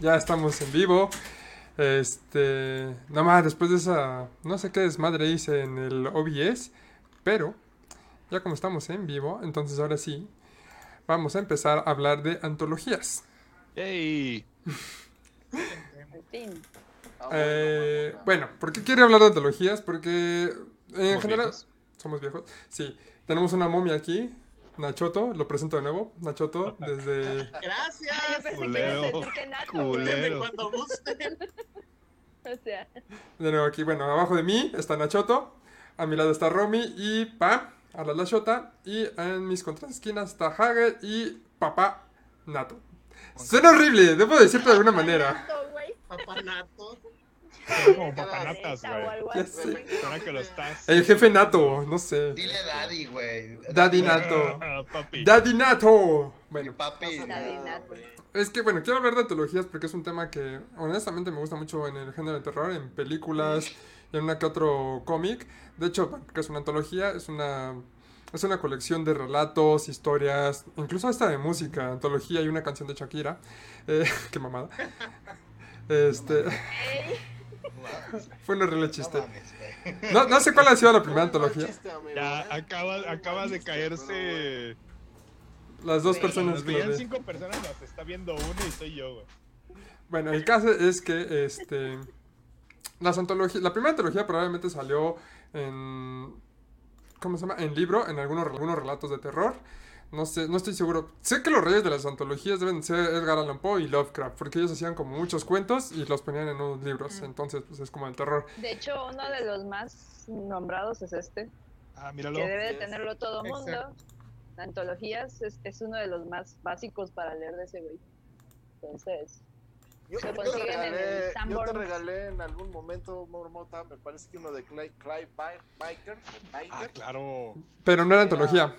ya estamos en vivo. Este, nada más después de esa, no sé qué desmadre hice en el OBS, pero ya como estamos en vivo, entonces ahora sí, vamos a empezar a hablar de antologías. Fin. Eh, bueno, ¿por qué quiero hablar de antologías? Porque en ¿Somos general viejos? somos viejos. Sí, tenemos una momia aquí, Nachoto, lo presento de nuevo, Nachoto, desde... Gracias. Ay, yo pensé que Culero. decir que nato, Culero. Cuando gusten. O sea, De nuevo aquí, bueno, abajo de mí está Nachoto, a mi lado está Romy y Pa, a la Lachota, y en mis contraesquinas está Hagel y papá Nato. Suena horrible, debo decirlo de alguna manera. nato, güey. Papanato. Son como papanatas, güey. Suena que lo estás. El jefe Nato, no sé. Dile daddy, güey. Daddy Nato. Ah, papi. Daddy Nato. Bueno, papi. Daddy Nato. es que bueno, quiero hablar de antologías porque es un tema que honestamente me gusta mucho en el género de terror, en películas y en una que otro cómic. De hecho, que es una antología, es una es una colección de relatos, historias, incluso hasta de música, antología y una canción de Shakira. Eh, qué mamada. Este, fue un horrible No chiste. No, no sé cuál ha sido la primera antología. Ya acaba, acaba de caerse. Las dos personas que lo cinco personas, las está viendo uno y soy yo, güey. Bueno, el caso es que este las antologías, la primera antología probablemente salió en ¿cómo se llama? En libro, en algunos algunos relatos de terror. No sé, no estoy seguro. Sé que los reyes de las antologías deben ser Edgar Allan Poe y Lovecraft, porque ellos hacían como muchos cuentos y los ponían en unos libros. Entonces, pues es como el terror. De hecho, uno de los más nombrados es este, Ah, míralo. que debe de tenerlo todo mundo. Exacto. Antologías es, es uno de los más básicos para leer de ese güey. Entonces, Yo, Se yo te consiguen en el regalé, yo te regalé en algún momento, Mormota, me parece que uno de Clive, Clive Bi- Biker, Ah, claro. Pero no era antología.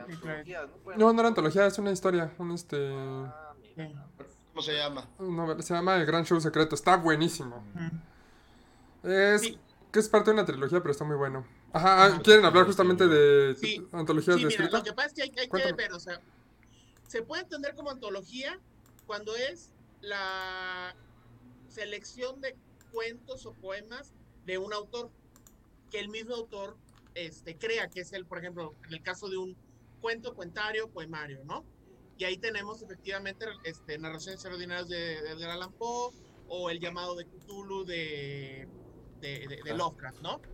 Como de antología, ¿no? Bueno, No, no era antología, es una historia, un este ah, mira. ¿Cómo se llama? novela, se llama El Gran Show Secreto, está buenísimo. Es Sí. que es parte de una trilogía, pero está muy bueno. Ajá, ah, ¿quieren hablar justamente de Sí. antologías Sí, de mira, escrita? lo que pasa es que hay, hay que ver, o sea, se puede entender como antología cuando es la selección de cuentos o poemas de un autor que el mismo autor este, crea que es el, por ejemplo, en el caso de un cuento, cuentario, poemario, ¿no? Y ahí tenemos efectivamente este, narraciones extraordinarias de, de Edgar Allan Poe o el llamado de Cthulhu de, de, de- de Lovecraft, ¿no?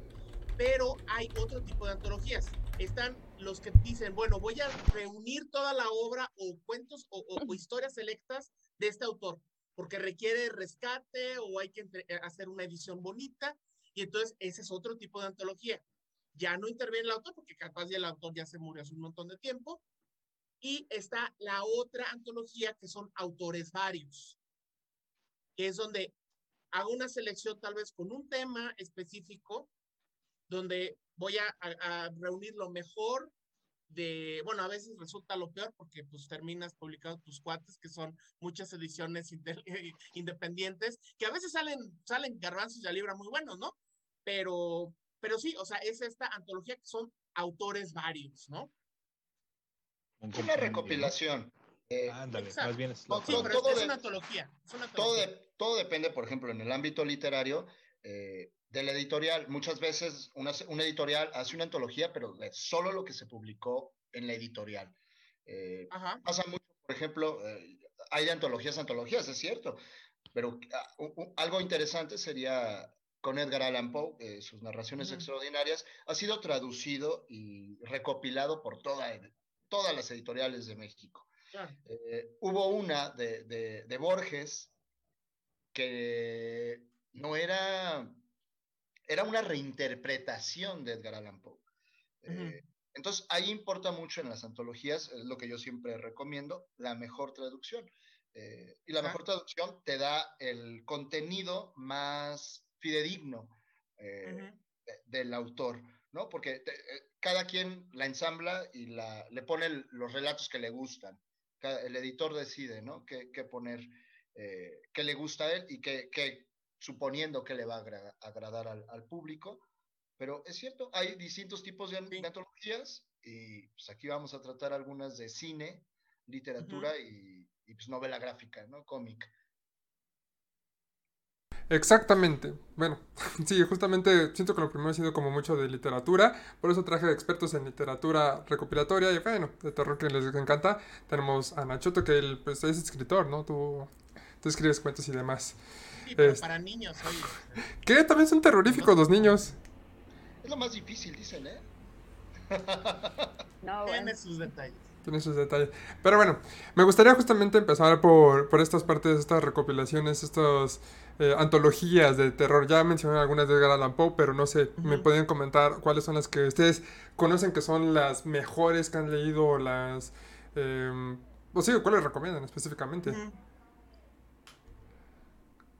Pero hay otro tipo de antologías. Están los que dicen, bueno, voy a reunir toda la obra o cuentos o, o- o historias selectas de este autor, porque requiere rescate o hay que entre- eh, hacer una edición bonita. Y entonces ese es otro tipo de antología. Ya no interviene el autor porque capaz ya el autor ya se murió hace un montón de tiempo. Y está la otra antología que son autores varios, que es donde hago una selección tal vez con un tema específico, donde voy a, reunir lo mejor de, bueno, a veces resulta lo peor porque pues terminas publicando tus cuates, que son muchas ediciones independientes, que a veces salen, salen garbanzos de libra muy buenos, ¿no? Pero, pero sí, o sea, es esta antología que son autores varios, ¿no? Un Una compendio, recopilación. Eh. Ándale, Exacto. más bien es Todo- Sí, pero todo es, una antología. es una todo, de- todo depende, por ejemplo, en el ámbito literario, eh, de la editorial. Muchas veces una, una editorial hace una antología, pero de solo lo que se publicó en la editorial. Eh, Ajá. pasa mucho, por ejemplo, eh, hay de antologías antologías, es cierto, pero ah, u- u- algo interesante sería con Edgar Allan Poe, eh, sus narraciones extraordinarias, ha sido traducido y recopilado por toda, todas las editoriales de México. Eh, hubo una de, de- de Borges que no era, era una reinterpretación de Edgar Allan Poe. Eh, Entonces, ahí importa mucho en las antologías, es lo que yo siempre recomiendo, la mejor traducción. Eh, y la mejor traducción te da el contenido más fidedigno eh, de- del autor, ¿no? Porque te- eh, cada quien la ensambla y la, le pone el- los relatos que le gustan. Cada- el editor decide, ¿no? Qué, qué poner, eh, qué le gusta a él y qué, qué- suponiendo que le va a agra- agradar al, al público. Pero es cierto, hay distintos tipos de, Sí. de antologías y pues aquí vamos a tratar algunas de cine, literatura y, y, pues novela gráfica, ¿no? Cómic. Exactamente. Bueno, sí, justamente siento que lo primero ha sido como mucho de literatura, por eso traje expertos en literatura recopilatoria y bueno, de terror que les encanta. Tenemos a Nachoto, que él pues, es escritor, ¿no? Tú, tú escribes cuentos y demás. Sí, pero Es- para niños, oye. Que también son terroríficos los niños. Es lo más difícil, dicen, ¿eh? No, bueno. Tiene sus detalles. Tiene sus detalles. Pero bueno, me gustaría justamente empezar por, por estas partes, estas recopilaciones, estas eh, antologías de terror. Ya mencioné algunas de Edgar Allan Poe, pero no sé, ¿me pueden comentar cuáles son las que ustedes conocen que son las mejores que han leído o las... Eh, o sí, cuáles recomiendan específicamente?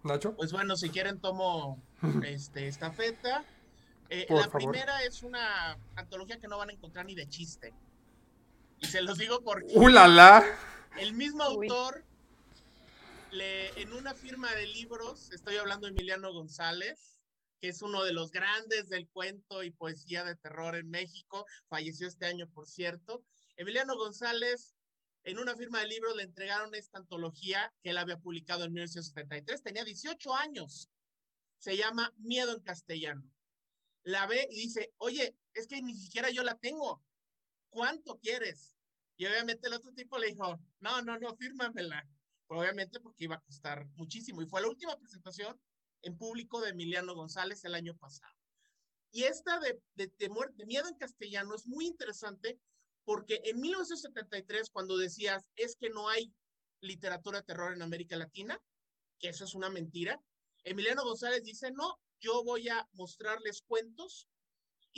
Nacho. Pues bueno, si quieren tomo este estafeta. Eh, Por la favor. primera es una antología que no van a encontrar ni de chiste. Y se los digo porque ¡Uh, la, la! el mismo autor le, en una firma de libros, estoy hablando de Emiliano González, que es uno de los grandes del cuento y poesía de terror en México, falleció este año, por cierto. Emiliano González, en una firma de libros, le entregaron esta antología que él había publicado en 1973, tenía 18 años, se llama Miedo en castellano. La ve y dice, oye, es que ni siquiera yo la tengo, ¿cuánto quieres? Y obviamente el otro tipo le dijo, no, no, no, fírmamela. Pero obviamente porque iba a costar muchísimo. Y fue la última presentación en público de Emiliano González el año pasado. Y esta de, de, muer- de miedo en castellano es muy interesante porque en 1973, cuando decías, es que no hay literatura de terror en América Latina, que eso es una mentira, Emiliano González dice, no, yo voy a mostrarles cuentos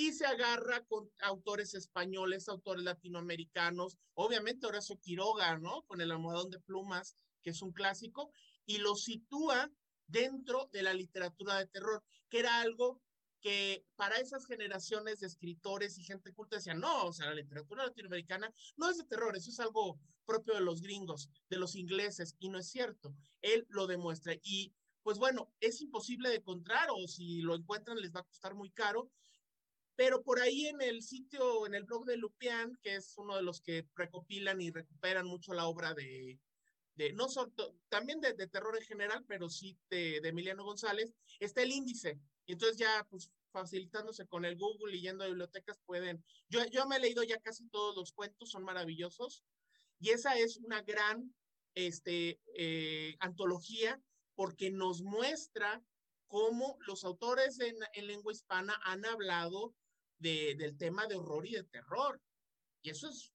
y se agarra con autores españoles, autores latinoamericanos, obviamente Horacio Quiroga, ¿no? Con el almohadón de plumas, que es un clásico, y lo sitúa dentro de la literatura de terror, que era algo que para esas generaciones de escritores y gente culta decían, no, o sea, la literatura latinoamericana no es de terror, eso es algo propio de los gringos, de los ingleses, y no es cierto. Él lo demuestra. Y pues bueno, es imposible de encontrar, o si lo encuentran les va a costar muy caro, pero por ahí en el sitio, en el blog de Lupián, que es uno de los que recopilan y recuperan mucho la obra de, de no solo, también de, de, terror en general, pero sí de, de, Emiliano González, está el índice. Y entonces ya, pues, facilitándose con el Google y yendo a bibliotecas, pueden. Yo, yo me he leído ya casi todos los cuentos, son maravillosos. Y esa es una gran este, eh, antología porque nos muestra cómo los autores en, en lengua hispana han hablado de, del tema de horror y de terror. Y eso es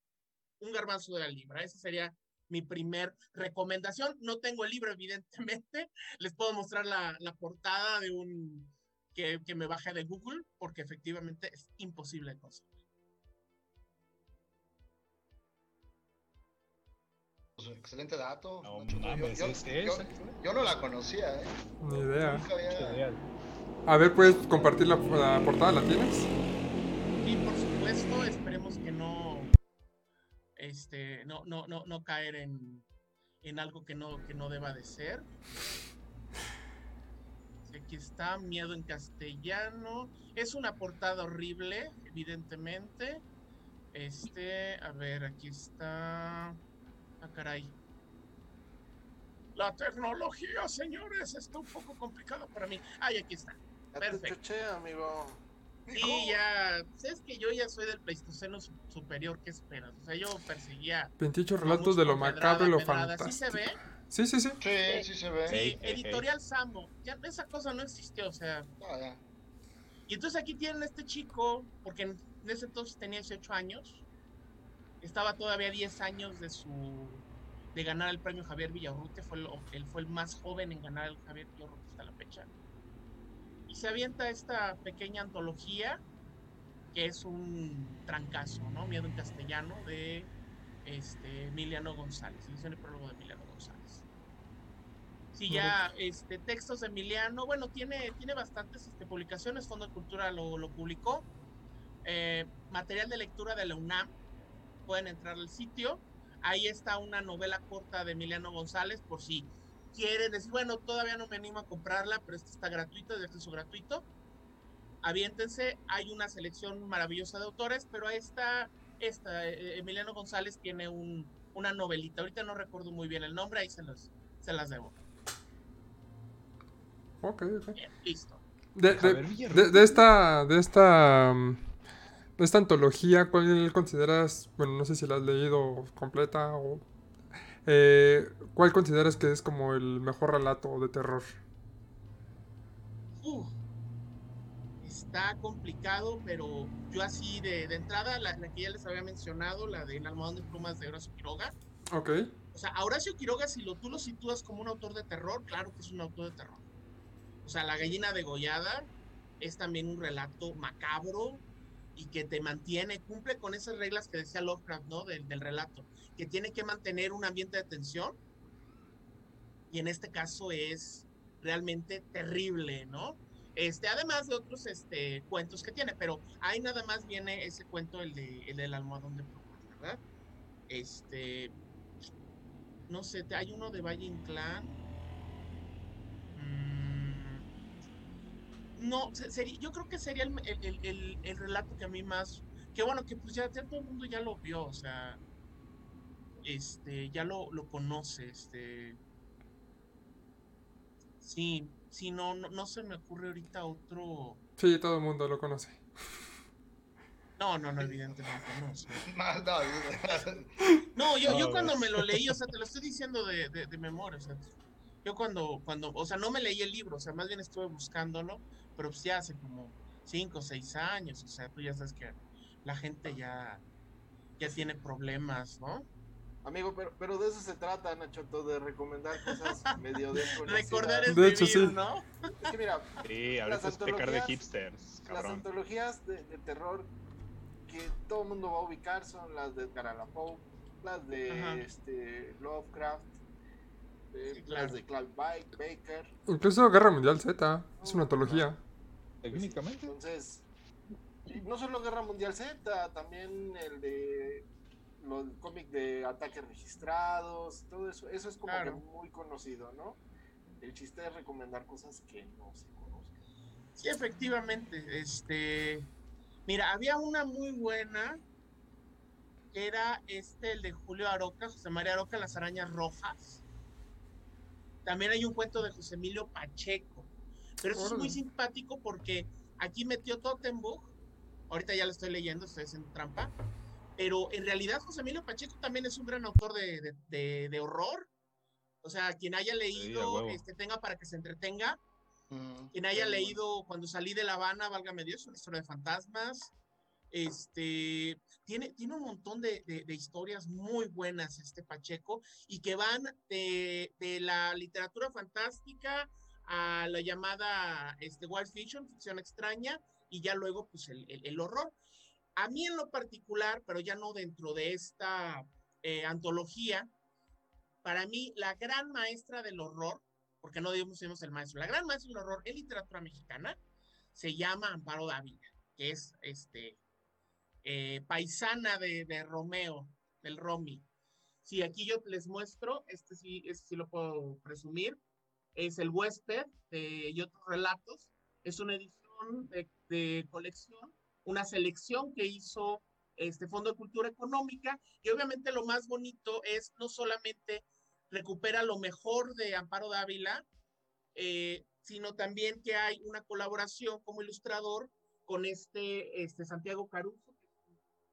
un garbanzo de la libra. Esa sería mi primer recomendación. No tengo el libro, evidentemente. Les puedo mostrar la, la portada de un que, que, me baje de Google, porque efectivamente es imposible conseguir. Pues, excelente dato. No Nacho. mames, yo, yo, ¿es yo, esa? yo no la conocía, ¿eh? Ni idea. A ver, ¿puedes compartir la, la portada? ¿La tienes? Y por supuesto, esperemos que no, este, no, no, no, no caer en, en algo que no, que no deba de ser. Aquí está, miedo en castellano. Es una portada horrible, evidentemente. Este, a ver, aquí está. Ah, caray. La tecnología, señores, está un poco complicada para mí. Ay, aquí está. Perfecto. amigo. Sí, ya. pues es que yo ya soy del Pleistoceno su- superior, ¿qué esperas? O sea, yo perseguía. 28 vamos relatos de lo macabro y lo pedrada. ¿Sí se fantástico. ve? Sí, sí, sí. Sí, sí se ve. Sí, editorial Sambo. Ya esa cosa no existió, o sea. No, ya. Y entonces aquí tienen a este chico, porque en en ese entonces tenía 18 años. Estaba todavía 10 años de su de ganar el premio Javier Villarrute, fue el, él fue el más joven en ganar el Javier Villarrute hasta la fecha. Se avienta esta pequeña antología que es un trancazo, ¿no? Miedo en castellano de este, Emiliano González, edición y prólogo de Emiliano González. Sí, ya este, textos de Emiliano, bueno, tiene, tiene bastantes este, publicaciones, Fondo de Cultura lo, lo publicó. Eh, material de lectura de la UNAM, pueden entrar al sitio. Ahí está una novela corta de Emiliano González, por si quieren decir, bueno, todavía no me animo a comprarla, pero esta está gratuita, es de acceso gratuito. Aviéntense, hay una selección maravillosa de autores, pero esta, esta eh, Emiliano González tiene un, una novelita. Ahorita no recuerdo muy bien el nombre, ahí se, los, se las debo. Ok, ok. Listo. De, de- de- de esta, de esta, de esta antología, ¿cuál consideras, bueno, no sé si la has leído completa o, eh, ¿cuál consideras que es como el mejor relato de terror? Uf, está complicado, pero yo así de, de entrada, la, la que ya les había mencionado, la de El almohadón de plumas de Horacio Quiroga. Ok, O sea, a Horacio Quiroga, si lo, tú lo sitúas como un autor de terror, claro que es un autor de terror. O sea, La gallina degollada es también un relato macabro y que te mantiene, cumple con esas reglas que decía Lovecraft, ¿no? Del, del relato, que tiene que mantener un ambiente de tensión. Y en este caso es realmente terrible, ¿no? Este, además de otros este, cuentos que tiene, pero ahí nada más viene ese cuento, el, de, el del almohadón de plumas, ¿verdad? Este, no sé, hay uno de Valle Inclán. Mm, no, se- sería, yo creo que sería el, el- el- el- el relato que a mí más, que bueno, que pues ya todo el mundo ya lo vio, o sea, este, ya lo, lo conoce, este, sí, sí, no, no, no se me ocurre ahorita otro, sí, todo el mundo lo conoce. no, no, no, evidentemente no, No, no, No, yo, yo cuando me lo leí, o sea, te lo estoy diciendo de, de, de memoria, o sea, yo cuando, cuando, o sea, no me leí el libro, o sea, más bien estuve buscándolo, pero pues ya hace como cinco o seis años, o sea, tú ya sabes que la gente ya, ya tiene problemas, ¿no? Amigo, pero, pero de eso se trata, Nachoto, de recomendar cosas medio desconocidas. Recordar es De hecho, vivir, sí. ¿no? Es que mira, Sí, ahorita Las es pecar de antologías- hipsters, las cabrón. antologías de, de terror que todo el mundo va a ubicar son las de Edgar Allan Poe, las de Ajá. este, Lovecraft, eh, Sí, claro. las de Clive Ba- Baker. Incluso Guerra Mundial Z, es una antología. Técnicamente. Entonces, no solo Guerra Mundial Z, también el de los cómic de ataques registrados, todo eso, eso es como Claro. que muy conocido, ¿no? El chiste es recomendar cosas que no se conozcan. Sí, efectivamente, este, mira, había una muy buena, que era este, el de Julio Aroca, José María Aroca, Las Arañas Rojas. También hay un cuento de José Emilio Pacheco, pero eso es muy simpático porque aquí metió Tottenbuch, ahorita ya lo estoy leyendo, estoy haciendo trampa, pero en realidad José Emilio Pacheco también es un gran autor de, de- de- de horror, o sea, quien haya leído, huevo. este, tenga para que se entretenga, Mm, quien haya muy bueno. leído cuando salí de La Habana, válgame Dios, una historia de fantasmas. Este tiene, tiene un montón de, de- de historias muy buenas, este Pacheco, y que van de, de la literatura fantástica a la llamada este, wild fiction, ficción extraña, y ya luego, pues, el, el- el horror. A mí en lo particular, pero ya no dentro de esta eh, antología, para mí la gran maestra del horror porque no decimos el maestro. La gran maestra del horror en literatura mexicana se llama Amparo Dávila, que es este eh, paisana de, Romeo, del Romy. Sí, aquí yo les muestro, este sí, este sí lo puedo presumir, es el huésped de, y otros relatos. Es una edición de colección, una selección que hizo este Fondo de Cultura Económica, y obviamente lo más bonito es no solamente recupera lo mejor de Amparo Dávila, eh, sino también que hay una colaboración como ilustrador con este, este Santiago Caruso,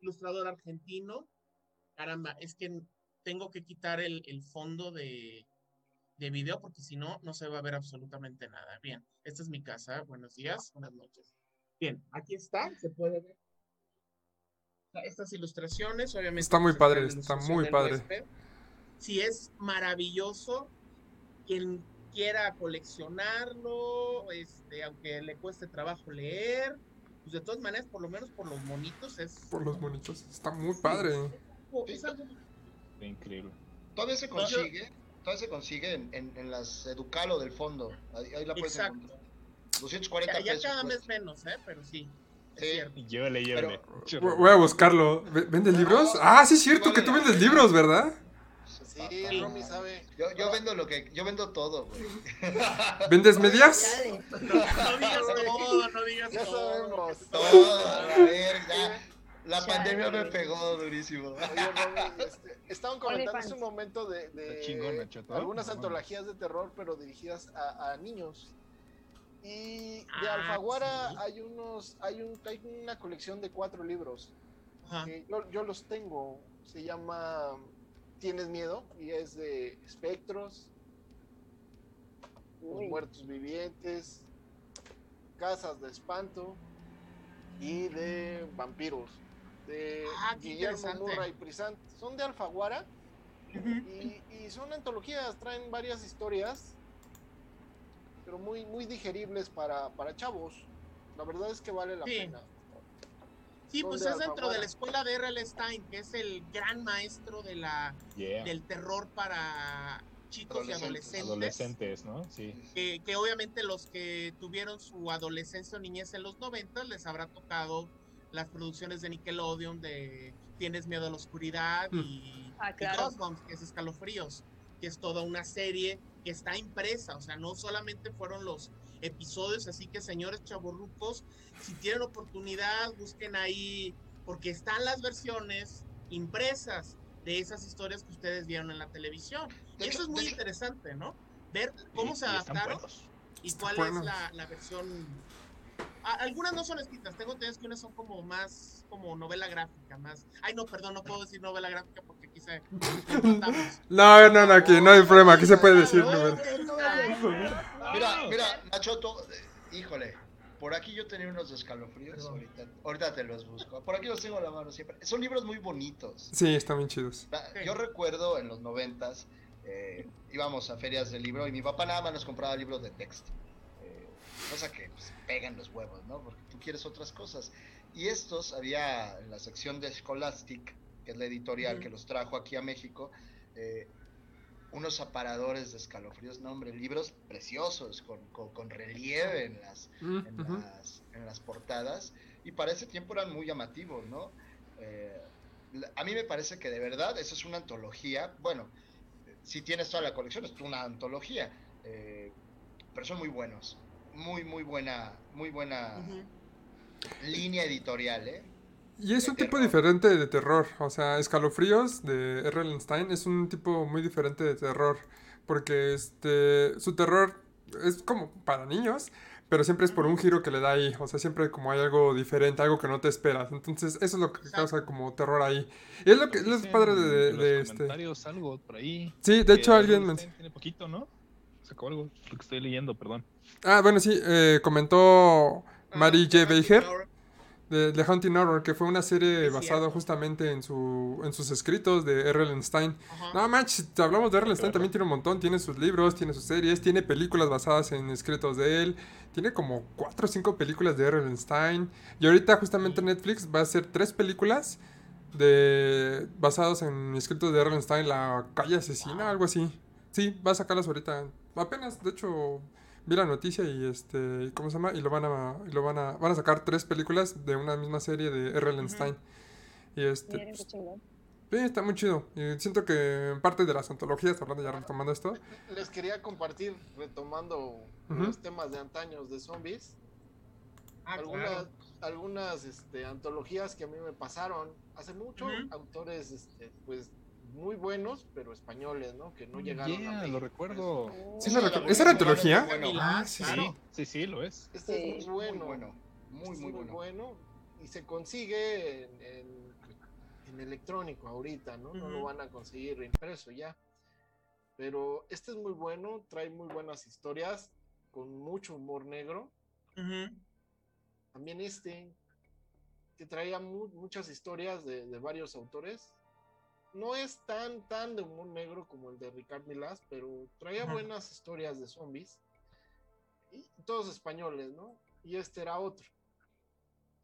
ilustrador argentino. Caramba, es que tengo que quitar el, el fondo de, de video porque si no, no se va a ver absolutamente nada. Bien, esta es mi casa. Buenos días, buenas noches. Bien, aquí está, se puede ver. Estas ilustraciones, obviamente. Está muy pues, padre, la está muy padre. Sí, es maravilloso. Quien quiera coleccionarlo, este, aunque le cueste trabajo leer, pues de todas maneras, por lo menos por los monitos, es. Por los monitos, está muy padre. es algo- Qué increíble. Todavía se consigue, todavía se consigue en, en, en las Educalo del fondo. Ahí, ahí la puedes Exacto. encontrar. 240 Ya, ya pesos. cada menos, ¿eh? Pero sí. Sí. cierto. Llévele, llévele. Voy voy a buscarlo. ¿V- ¿Vendes libros? Ah, sí es cierto que tú vendes libros, ¿verdad? Sí. Romy sabe. Yo, yo vendo lo que, yo vendo todo, güey. ¿Vendes medias? No digas todo, no digas Ya todo. sabemos. Todo, a ver, ya. La Chale. pandemia me pegó durísimo. Oye, Romy, este, estaban comentando hace un momento de, de Está chingón, Nacho, ¿no? algunas antologías de terror, pero dirigidas a, a niños. Y de Ah, Alfaguara sí. hay unos, hay un, hay una colección de cuatro libros Ajá. que yo, yo los tengo. Se llama Tienes miedo y es de espectros, los muertos vivientes, casas de espanto y de vampiros. De Ah, Guillermo. Murray Prisant. Son de Alfaguara y, y son antologías, traen varias historias, pero muy, muy digeribles para, para chavos. La verdad es que vale la Sí. pena. Sí, pues ¿Dónde es dentro de la escuela de R.L. Stein, que es el gran maestro de la, Yeah. del terror para chicos y Adolescentes. adolescentes. ¿no? Sí. que, que obviamente los que tuvieron su adolescencia o niñez en los 90 les habrá tocado las producciones de Nickelodeon de Tienes miedo a la oscuridad y, Ah, y claro. Goosebumps, que es Escalofríos, que es toda una serie que está impresa, o sea, no solamente fueron los episodios, así que señores chavorrucos, si tienen oportunidad, busquen ahí, porque están las versiones impresas de esas historias que ustedes vieron en la televisión. Y eso es muy interesante, ¿no? Ver cómo Y- se adaptaron y cuál buenos. es la, la versión. Algunas no son escritas, tengo entendido que unas son como más como novela gráfica, más. Ay, no, perdón, no puedo decir novela gráfica porque No, no, no, aquí no hay problema, aquí se puede decir. No. Mira, Ah, mira, Nacho, to- eh, híjole, por aquí yo tenía unos escalofríos, ahorita, ahorita te los busco. Por aquí los tengo a la mano siempre. Son libros muy bonitos. Sí, están bien chidos. Da- Yo recuerdo en los noventas, eh, íbamos a ferias de libro y mi papá nada más nos compraba libros de texto. Eh, cosa que pues, pegan los huevos, ¿no? Porque tú quieres otras cosas. Y estos había en la sección de Scholastic, que es la editorial que los trajo aquí a México, eh, unos aparadores de escalofríos, no hombre, libros preciosos, con, con- con relieve en las, Mm, en, las, en las portadas y para ese tiempo eran muy llamativos, ¿no? Eh, a mí me parece que de verdad eso es una antología, bueno, si tienes toda la colección es una antología, eh, pero son muy buenos, muy, muy buena, muy buena línea editorial, ¿eh? Y es un tipo terror. diferente de terror. O sea, Escalofríos de R.L. Stein es un tipo muy diferente de terror. Porque este su terror es como para niños, pero siempre es por un giro que le da ahí. O sea, siempre como hay algo diferente, algo que no te esperas. Entonces, eso es lo que Exacto. causa como terror ahí. Y es lo que es padre de, de- de los este. comentarios algo por ahí. Sí, de hecho alguien Tiene poquito, ¿no? Sacó algo, lo que estoy leyendo, perdón. Ah, bueno, sí, eh, comentó Mary J. Ah, Baker. De, de Hunting Horror, que fue una serie Es basada cierto. justamente en su en sus escritos de R.L. Stein. Ajá. No manches, si hablamos de R.L. Stein, Claro. también tiene un montón. Tiene sus libros, tiene sus series, tiene películas basadas en escritos de él. Tiene como cuatro o cinco películas de R.L. Stein. Y ahorita justamente Netflix va a hacer tres películas de basadas en escritos de R.L. Stein, La calle asesina, algo así. Sí, va a sacarlas ahorita. Apenas, de hecho, vi la noticia y este, ¿cómo se llama? Y lo van a, y lo van a, van a sacar tres películas de una misma serie de R.L. Ujú. Stein. Y este, Miren. Sí, está muy chido. Y siento que en parte de las antologías, hablando ya retomando esto, Les quería compartir, retomando los temas de antaños de zombies, Ah, algunas, claro. algunas este, antologías que a mí me pasaron hace mucho, autores este, pues muy buenos, pero españoles, ¿no? Que no llegaron a Yeah, México. lo recuerdo. ¿Sí Esa era recu- muy ¿esa era buena, antología? bueno. Ah, sí, claro. Sí, sí, sí, lo es. Este Sí. es muy bueno. Muy bueno, muy, Este muy bueno. y se consigue en, en- en electrónico ahorita, ¿no? No lo van a conseguir impreso ya. Pero este es muy bueno, trae muy buenas historias, con mucho humor negro. También este, que traía mu- muchas historias de, de varios autores. No es tan, tan de humor negro como el de Ricard Milás, pero traía buenas historias de zombies. Y todos españoles, ¿no? Y este era otro.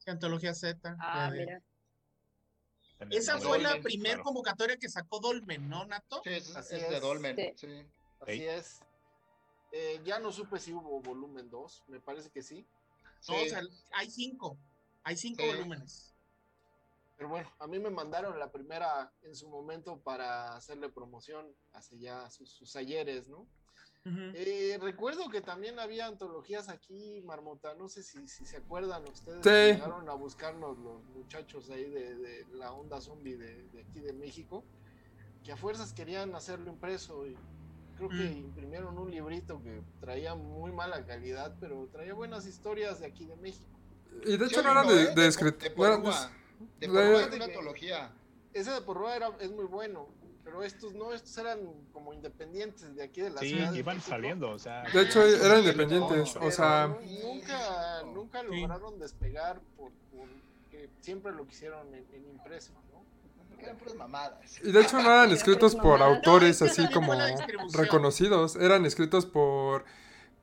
Antología Z. Ah, de- mira. Esa fue la claro. primer convocatoria que sacó Dolmen, ¿no, Nato? Sí, es, Así es de. Dolmen, Sí. sí. Así es. Eh, ya no supe si hubo volumen 2, me parece que sí. No, o sea, hay cinco. Hay cinco Sí. volúmenes. Pero bueno, a mí me mandaron la primera en su momento para hacerle promoción hace ya sus, sus ayeres, ¿no? Eh, recuerdo que también había antologías aquí, Marmota, no sé si, si se acuerdan ustedes. Sí. que Llegaron a buscarnos los muchachos ahí de, de la onda zombie de, de aquí de México, que a fuerzas querían hacerlo impreso y creo que Mm. imprimieron un librito que traía muy mala calidad, pero traía buenas historias de aquí de México. Y de hecho no eran de, ¿eh? de de de- De Porrúa es de- una antología. Ese de Porroa era, es muy bueno, pero estos no, estos eran como independientes de aquí de la Sí, ciudad. de iban México, saliendo, o sea. De hecho, sí, eran sí, independientes. no, O sea, nu- nunca, nunca Sí. lograron despegar por, porque siempre lo quisieron en, en impreso, ¿no? Eran puras mamadas. y de hecho no eran escritos por No, autores es que así como reconocidos. Eran escritos por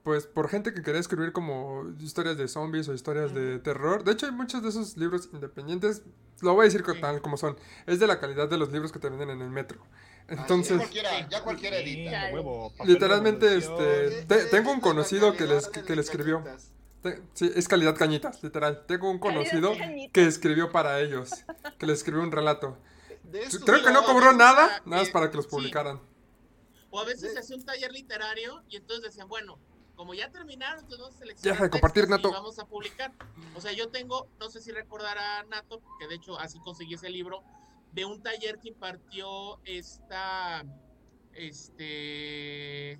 pues por gente que quería escribir como historias de zombies o historias de terror. De hecho hay muchos de esos libros independientes. Lo voy a decir tal como son. Es de la calidad de los libros que te venden en el metro. ya Entonces, cualquiera, ya cualquiera edita. Ya. huevo, Literalmente, este, te- tengo un conocido que les- que le escribió. cañitas. te- sí, es calidad cañitas, literal. Tengo un conocido que escribió para ellos. Que le escribió un relato. Creo que no cobró nada, nada más para que los publicaran. O a veces se hacía un taller literario y entonces decían, bueno, como ya terminaron, entonces vamos a seleccionar Deja de compartir, y Nato. vamos a publicar. O sea, yo tengo, no sé si recordará Nato, porque de hecho así conseguí ese libro, de un taller que impartió esta, este...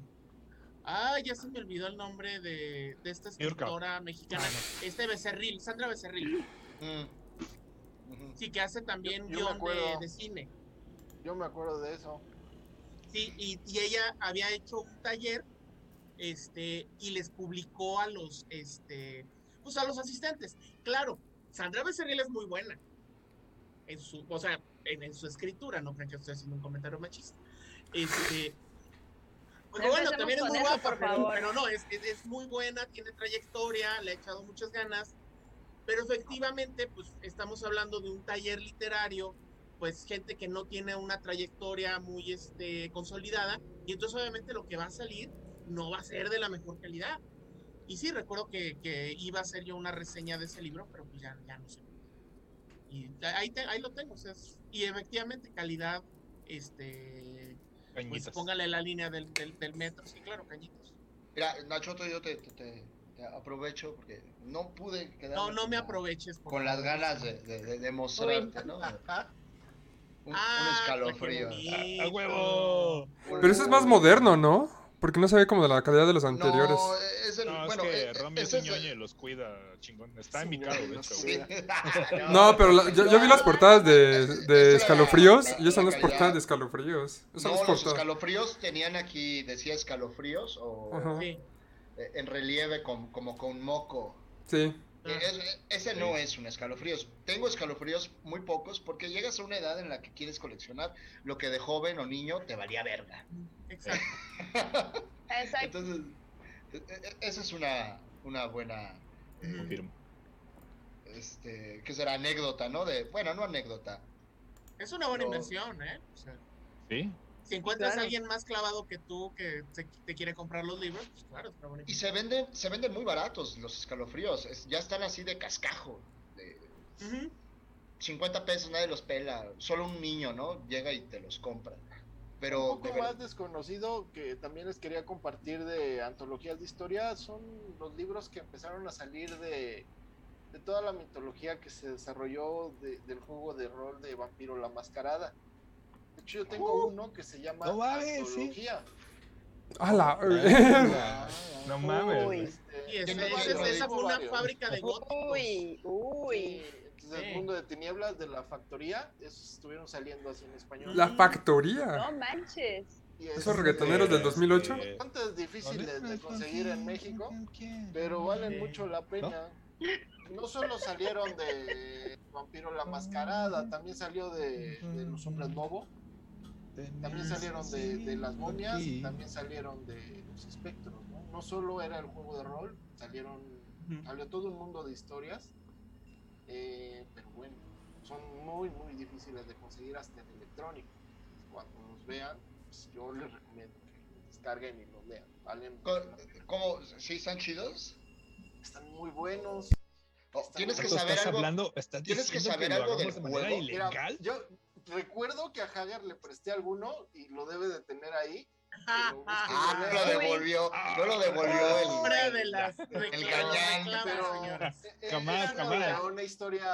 Ah, ya se me olvidó el nombre de, de esta escritora mexicana. Este Becerril, Sandra Becerril. Mm. Sí, que hace también Yo- yo me guion de, acuerdo. de cine. Yo me acuerdo de eso. Sí, y, y ella había hecho un taller, este, y les publicó a los, este, pues a los asistentes. Claro, Sandra Becerril es muy buena. En su, o sea, en, en su escritura, no crean que estoy haciendo un comentario machista. Este, porque No bueno, también es muy eso, guapa, por pero, favor. pero no, es, es, es muy buena, tiene trayectoria, le ha echado muchas ganas. Pero efectivamente, pues estamos hablando de un taller literario, pues gente que no tiene una trayectoria muy este, consolidada, y entonces obviamente lo que va a salir no va a ser de la mejor calidad. Y sí, recuerdo que, que iba a hacer yo una reseña de ese libro, pero pues ya, ya no sé. Y ahí, te- ahí lo tengo, o sea, es- y efectivamente calidad, este, pues Cañitas. póngale la línea del, del, del metro, sí, claro, cañitos. Mira, Nachoto, yo te, te- te- te aprovecho porque no pude quedar. No, no me aproveches. Con las ganas de, de, de- de mostrarte, ¿no? Un, un Ah, escalofrío. ¡A huevo! Pero eso es más moderno, ¿no? Porque no se ve como de la calidad de los anteriores. No, es el. No, bueno, es que eh, es el- los cuida chingón. Está en mi carro, de hecho. Sí. No, pero la- yo, yo vi las portadas de, escalofríos la- y esas son la las portadas de escalofríos. Esas No, los escalofríos tenían aquí, decía escalofríos o. Sí. eh, en relieve con- como con moco. Sí. Ah. Es- ese no es un escalofríos. Tengo escalofríos muy pocos porque llegas a una edad en la que quieres coleccionar lo que de joven o niño te valía verga. Exacto. Exacto. Entonces, e- e- esa es una, una buena, eh. Confirmo. este, que será anécdota, ¿no? De, bueno, no anécdota. Es una buena inversión, ¿eh? O sea, ¿Sí? si encuentras Claro. a alguien más clavado que tú que te, te quiere comprar los libros, pues claro, es una buena Y se venden, se venden muy baratos los escalofríos. es- ya están así de cascajo. de Ujú. 50 pesos nadie los pela. Solo un niño, ¿no? Llega y te los compra. Pero Un poco más desconocido que también les quería compartir de antologías de historia son los libros que empezaron a salir de, de toda la mitología que se desarrolló de- del juego de rol de Vampiro la Mascarada. De hecho, yo tengo uno que se llama no sí. Antología. ¡Hala! Ah, No mames. Uy. Este, Y ese- Tiene ese- varios, esa fue una varios. fábrica de. Uy, uy. Sí, entonces Sí. el mundo de tinieblas de la factoría, esos estuvieron saliendo así en español. La factoría. No manches. Y Esos este, reggaetoneros del 2008. Eh, bastante difíciles de conseguir en México, pero valen mucho la pena. ¿No? solo salieron de Vampiro la Mascarada, también salió de, de los hombres lobo, también salieron de, de las momias y también salieron de los espectros. ¿no? no solo era el juego de rol, salieron, salió todo un mundo de historias, eh, pero bueno, son muy, muy difíciles de conseguir hasta en electrónico. Cuando los vean, pues, yo les recomiendo que los descarguen y los lean. Valen. ¿Cómo? ¿Sí están chidos? Están muy buenos. Oh, tienes que muy- ¿Estás saber algo. hablando? ¿Estás tienes que saber algo de manera juego. Mira, ilegal? yo recuerdo que a Hagar le presté alguno y lo debe de tener ahí. Ah, Ah, no lo devolvió. No lo devolvió el. Hombre de las el gañán. Jamás, es una, jamás. una historia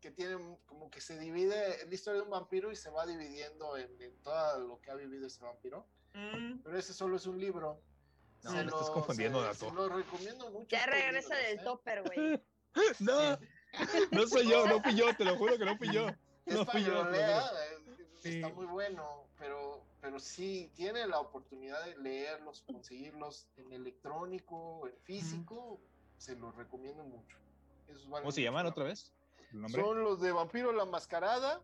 que tiene como que se divide, es la historia de un vampiro y se va dividiendo en, en todo lo que ha vivido ese vampiro. Mm, pero ese solo es un libro. No, Se me estás lo- confundiendo, se- Dato. se lo recomiendo mucho. Ya regresa libros, del ¿eh? topper, güey. No, no soy yo, no fui yo, te lo juro que no fui yo. Es No fui yo. lea, juro. eh, Sí. está muy bueno, pero, pero sí, tiene la oportunidad de leerlos, conseguirlos en electrónico, en físico, se los recomiendo mucho. Esos valen ¿Cómo se llaman la otra vez? ¿El nombre? Son los de Vampiro la Mascarada,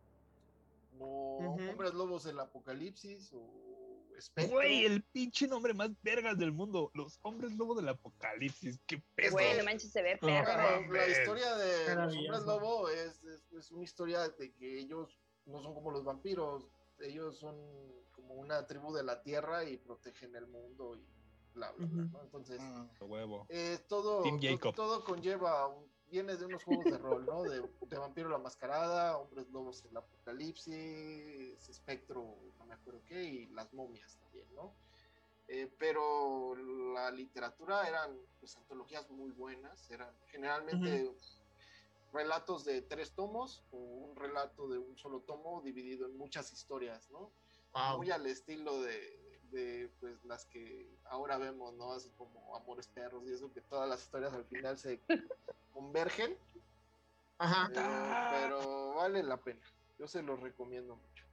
o. Hombres Lobos del Apocalipsis, o Espectro. Güey, el pinche nombre más vergas del mundo. Los hombres lobos del apocalipsis. Qué pedo. Güey, no manches, se ve perro, Bueno, la historia de los hombres lobo es, es, es una historia de que ellos no son como los vampiros, ellos son como una tribu de la tierra y protegen el mundo y bla, bla, bla. Entonces, Mm. huevo. eh, todo, todo conlleva, un- viene de unos juegos de rol, ¿no? De, de Vampiro la Mascarada, Hombres Lobos el Apocalipsis, Espectro, no me acuerdo qué, y las momias también, ¿no? Eh, pero la literatura eran pues, antologías muy buenas, eran generalmente relatos de tres tomos o un relato de un solo tomo dividido en muchas historias, ¿no? Wow. Muy al estilo de, de, pues las que ahora vemos, ¿no? Así como Amores Perros y eso, que todas las historias al final se convergen, Ajá. pero, pero vale la pena. Yo se los recomiendo mucho.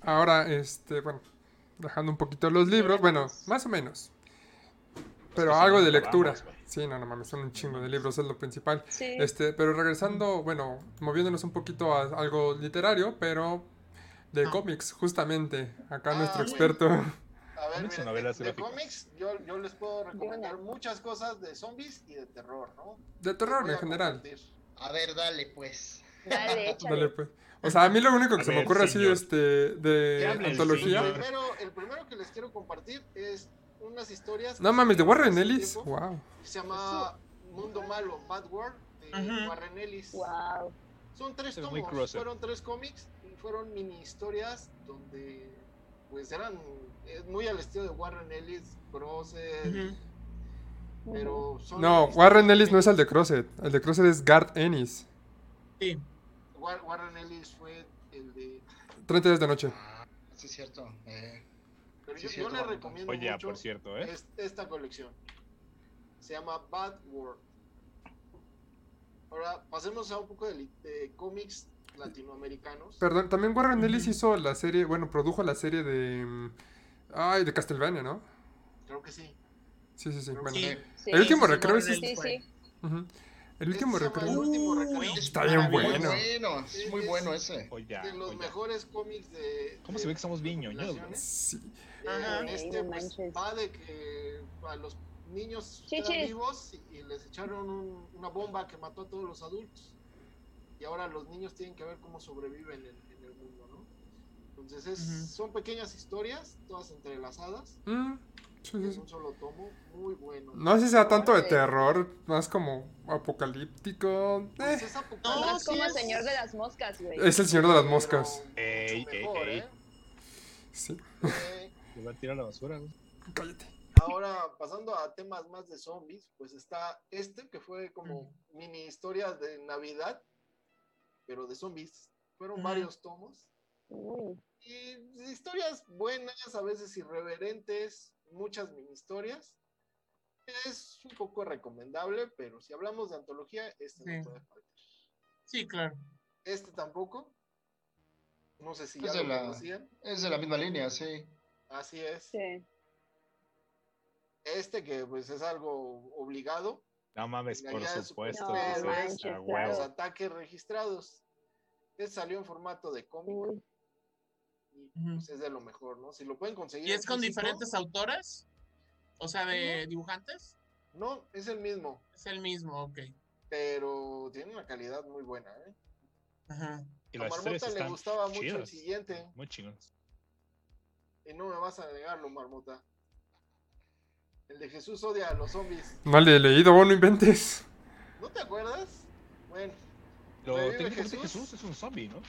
Ahora, este, bueno, dejando un poquito los libros, bueno, más o menos. Pero que si algo de lectura. Sí, no, no mames, son un chingo de libros, es lo principal. Sí. Este, pero regresando, bueno, moviéndonos un poquito a algo literario, pero de Ah. cómics, justamente. Acá Ah, nuestro experto. A ver, de, cómics, yo, yo les puedo recomendar muchas cosas de zombies y de terror, ¿no? De terror en general. A ver, dale, pues. Dale, échale. Dale, pues. O sea, a mí lo único que A se me ocurre así, señor. este, de ¿Qué habla el antología. Primero, el primero que les quiero compartir es unas historias. No mames, de Warren Ellis. tiempo, Wow. Se llama Mundo Malo, Bad World, de. Warren Ellis. Wow. Son tres tomos, fueron tres cómics fueron mini historias donde pues eran eh, muy al estilo de Warren Ellis, crosser, Ujú. pero son No, Warren Ellis no es el de. Crosset. El de Crosset es Garth Ennis. Sí. War- Warren Ellis fue el de 30 días de noche. Ah, sí, es cierto. eh, pero Sí, yo, cierto, yo Marmota. recomiendo Oye, mucho por cierto, ¿eh? es- esta colección. Se llama Bad World. Ahora pasemos a un poco de, de cómics latinoamericanos. Perdón, también Warren Ellis Ujú. hizo la serie, bueno, produjo la serie de. mm, Ay, de Castlevania, ¿no? Creo que sí. Sí, sí, sí. Creo Bueno. Sí. Sí. El último sí, recreo. Sí, fue. sí. Ujú. El último Este recreo. El último Uy, recreo. Está bien bueno. bueno, es muy bueno ese. Oye, de los oye. mejores cómics de. ¿Cómo de se ve que somos bien ñoños. Sí. Eh, Ajá. en este pues, va de que a los niños vivos y, y les echaron un- una bomba que mató a todos los adultos. Y ahora los niños tienen que ver cómo sobreviven en, en el mundo, ¿no? Entonces es- Ujú. son pequeñas historias, todas entrelazadas, Mm, sí, sí. un solo tomo, muy bueno. No sé si sea tanto de terror, más como apocalíptico. Pues Eh, es apocalipsis, No, Más como es- señor de las moscas, güey. es el señor de las moscas. Ey, ey, mejor, ey. ¿eh? Sí, Eh, Le va a tirar a la basura, güey. cállate. Ahora, pasando a temas más de zombies, pues está este que fue como mini historias de Navidad, pero de zombies. Fueron varios tomos. Y historias buenas, a veces irreverentes, muchas mini historias. Es un poco recomendable, pero si hablamos de antología, este Sí. no puede faltar. Sí, claro. Este tampoco. No sé si Es ya lo la- conocían. Es de la misma línea, sí. Así es. Sí. Este que pues es algo obligado, No mames, por supuesto. no los ataques registrados. Este salió en formato de cómic Uy. y pues, es de lo mejor, ¿no? Si lo pueden conseguir. ¿Y es con físico, diferentes autoras? O sea, de dibujantes. No, es el mismo, Es el mismo, ok. pero tiene una calidad muy buena, ¿eh? Ajá. Y A Marmota le gustaba mucho el siguiente, Muy chingones. y no me vas a negarlo, Marmota. El de Jesús odia a los zombies. No le he leído, vos no inventes. ¿No te acuerdas? Bueno, Lo ¿Revive técnicamente Jesús? Jesús es un zombie, ¿no?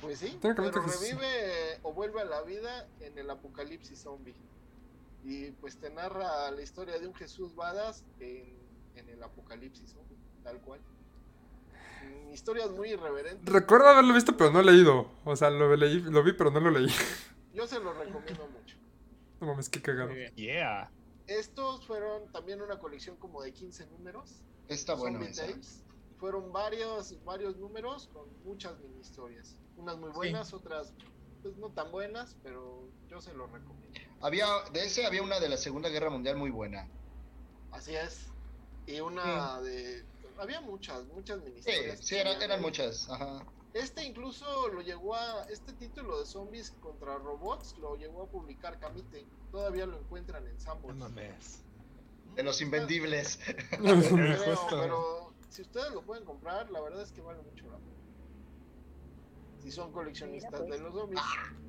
pues sí, pero Jesús- revive o vuelve a la vida en el apocalipsis zombie. Y pues te narra la historia de un Jesús Badass en, en el apocalipsis zombie, tal cual. Mm, Historias muy irreverentes. Recuerdo haberlo visto, pero no leído. O sea, lo, leí, lo vi, pero no lo leí. Yo se los recomiendo mucho. No mames, qué cagado. Yeah. Estos fueron también una colección como de 15 números. Está bueno. Fueron varios, varios números con muchas mini historias. Unas muy buenas, otras pues, no tan buenas, pero yo se los recomiendo. Había, de ese había una de la Segunda Guerra Mundial muy buena. Así es. Y una de... Había muchas, muchas mini Sí, historias. sí, eran, eran muchas. Ajá. Este incluso lo llegó a... Este título de zombies contra robots lo llegó a publicar Camite. Todavía lo encuentran en No Sambors. mames. De los invendibles. Justo. pero si ustedes lo pueden comprar, la verdad es que vale mucho la pena. Si son coleccionistas pues. de los zombies,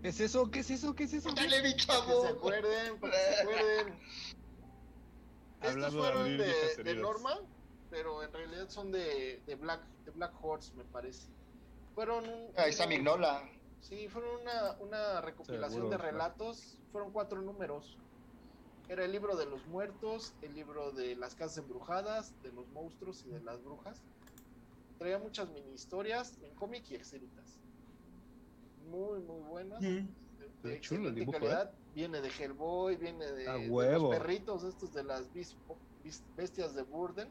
¿Qué es eso? ¿Qué es eso? ¿Qué es eso? Dale, mi para que se acuerden, para que se acuerden. Estos fueron de, de. Norma, pero en realidad son de, de Black de Black Horse, me parece. Fueron un, Ahí está Mignola. Sí, fueron una, una recopilación Seguro, de claro. relatos. Fueron cuatro números. Era el libro de los muertos, el libro de las casas embrujadas, de los monstruos y de las brujas. Traía muchas mini historias en cómic y escritas. Muy, muy buenas. Ujú. de- de chulo dibujo, ¿eh? calidad. Viene de Hellboy, viene de, los perritos estos de las bis- bis- bestias de Burden.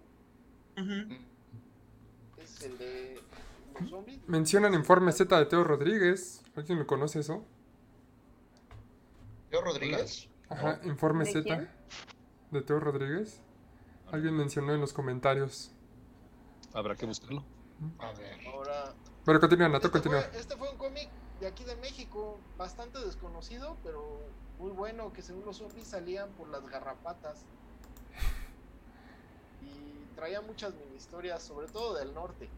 Es el de zombies. Mencionan Informe Z de Teo Rodríguez. ¿Alguien lo conoce eso? Yo Rodríguez. Ajá, Informe ¿De Z quién? de Teo Rodríguez. Alguien mencionó en los comentarios. Habrá que buscarlo. A ver. Ahora, Pero continúa, Nato, Este continúa. fue, este fue un cómic de aquí de México, bastante desconocido, pero muy bueno, que según los zombies salían por las garrapatas. Y traía muchas mini historias, sobre todo del norte.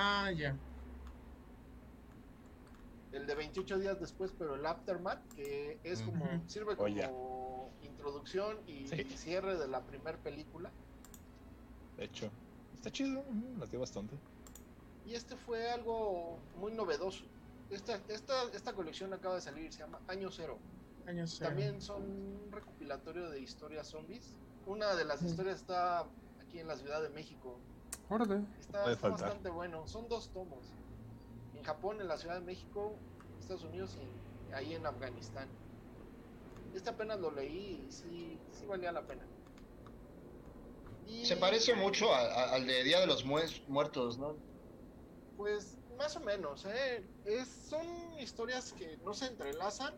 Ah, ya. El de 28 días después, pero el Aftermath, que es como, sirve Oh, como introducción y Sí. cierre de la primera película. De hecho, está chido. ujú, Latió bastante. Y este fue algo muy novedoso. Esta, esta, esta colección acaba de salir, se llama Año Cero. Año cero. También son un recopilatorio de historias zombies. Una de las historias está aquí en la Ciudad de México. Órale. Está, bastante bueno. Son dos tomos. En Japón, en la Ciudad de México, Estados Unidos y ahí en Afganistán. Este apenas lo leí y sí, sí valía la pena. Y, Se parece mucho a- a- al de Día de los Muertos, ¿no? Pues más o menos, ¿eh? Es, son historias que no se entrelazan,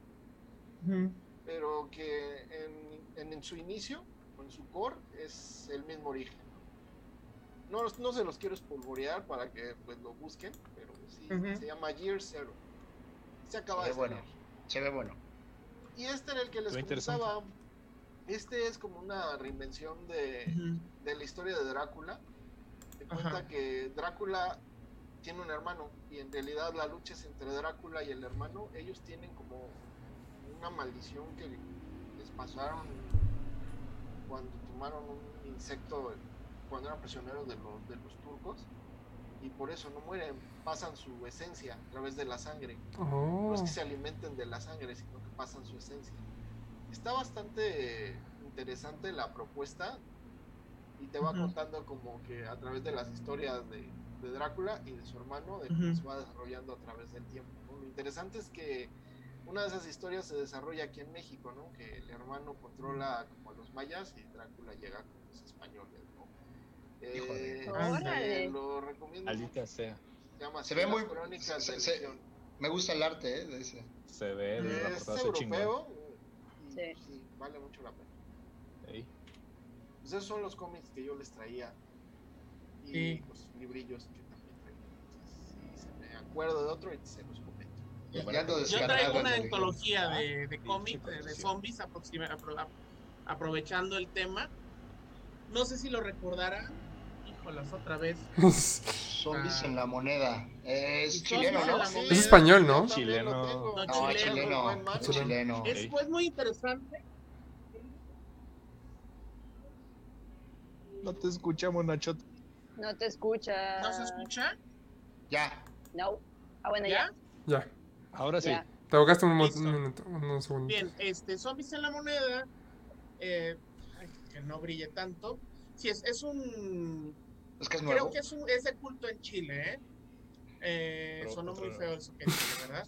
pero que en, en- en su inicio, en su core, es el mismo origen. No, los- no se los quiero espolvorear para que pues lo busquen, pero sí, Ujú. se llama Year Zero. Se acaba Se de bueno. salir. Se ve bueno. Y este era el que les interesante. comentaba. Este es como una reinvención de, de la historia de Drácula. Te cuenta Ajá. que Drácula tiene un hermano y en realidad la lucha es entre Drácula y el hermano. Ellos tienen como una maldición que les pasaron cuando tomaron un insecto cuando eran prisioneros de los, de los turcos y por eso no mueren, pasan su esencia a través de la sangre. No Oh. es que se alimenten de la sangre, sino que pasan su esencia. Está bastante interesante la propuesta y te va Ujú. contando como que a través de las historias de, de Drácula y de su hermano, de cómo Ujú. se va desarrollando a través del tiempo. ¿no? Lo interesante es que una de esas historias se desarrolla aquí en México, ¿no? Que el hermano controla como a los mayas y Drácula llega con los españoles, ¿no? Eh, Órale. se lo recomiendo. Alita sea. Se llama Se ve muy- se- se-. Me gusta el arte, ¿eh? De ese. Se ve desde la portada, se chingón. europeo y Sí. sí, vale mucho la pena. Pues esos son los cómics que yo les traía y Sí. los librillos que también traía. Si se me acuerdo de otro, se los comento. Ya ando Yo traigo una antología de, de Sí, cómics, de, zombies, aproxima- apro- ap- aprovechando el tema. No sé si lo recordarán. Híjolas, otra vez. Zombies Ah. en la moneda. Es chileno, ¿no? Sí. Es español, ¿no? Chileno. No, No, chileno, es chileno. Es chileno. Es pues muy interesante. No te escuchamos, Nacho. No te escucha. ¿No se escucha? Ya. No. Ah, bueno, ¿Ya? ya. Ya. Ahora sí. Ya. Te ahogaste un, minuto, unos segundos. Bien, este, zombies en la moneda. eh, ay, que no brille tanto. Sí, es, es un. Es que es Creo nuevo. que es, un, es de culto en Chile, ¿eh? Eh, sonó muy feo eso que dije, ¿verdad?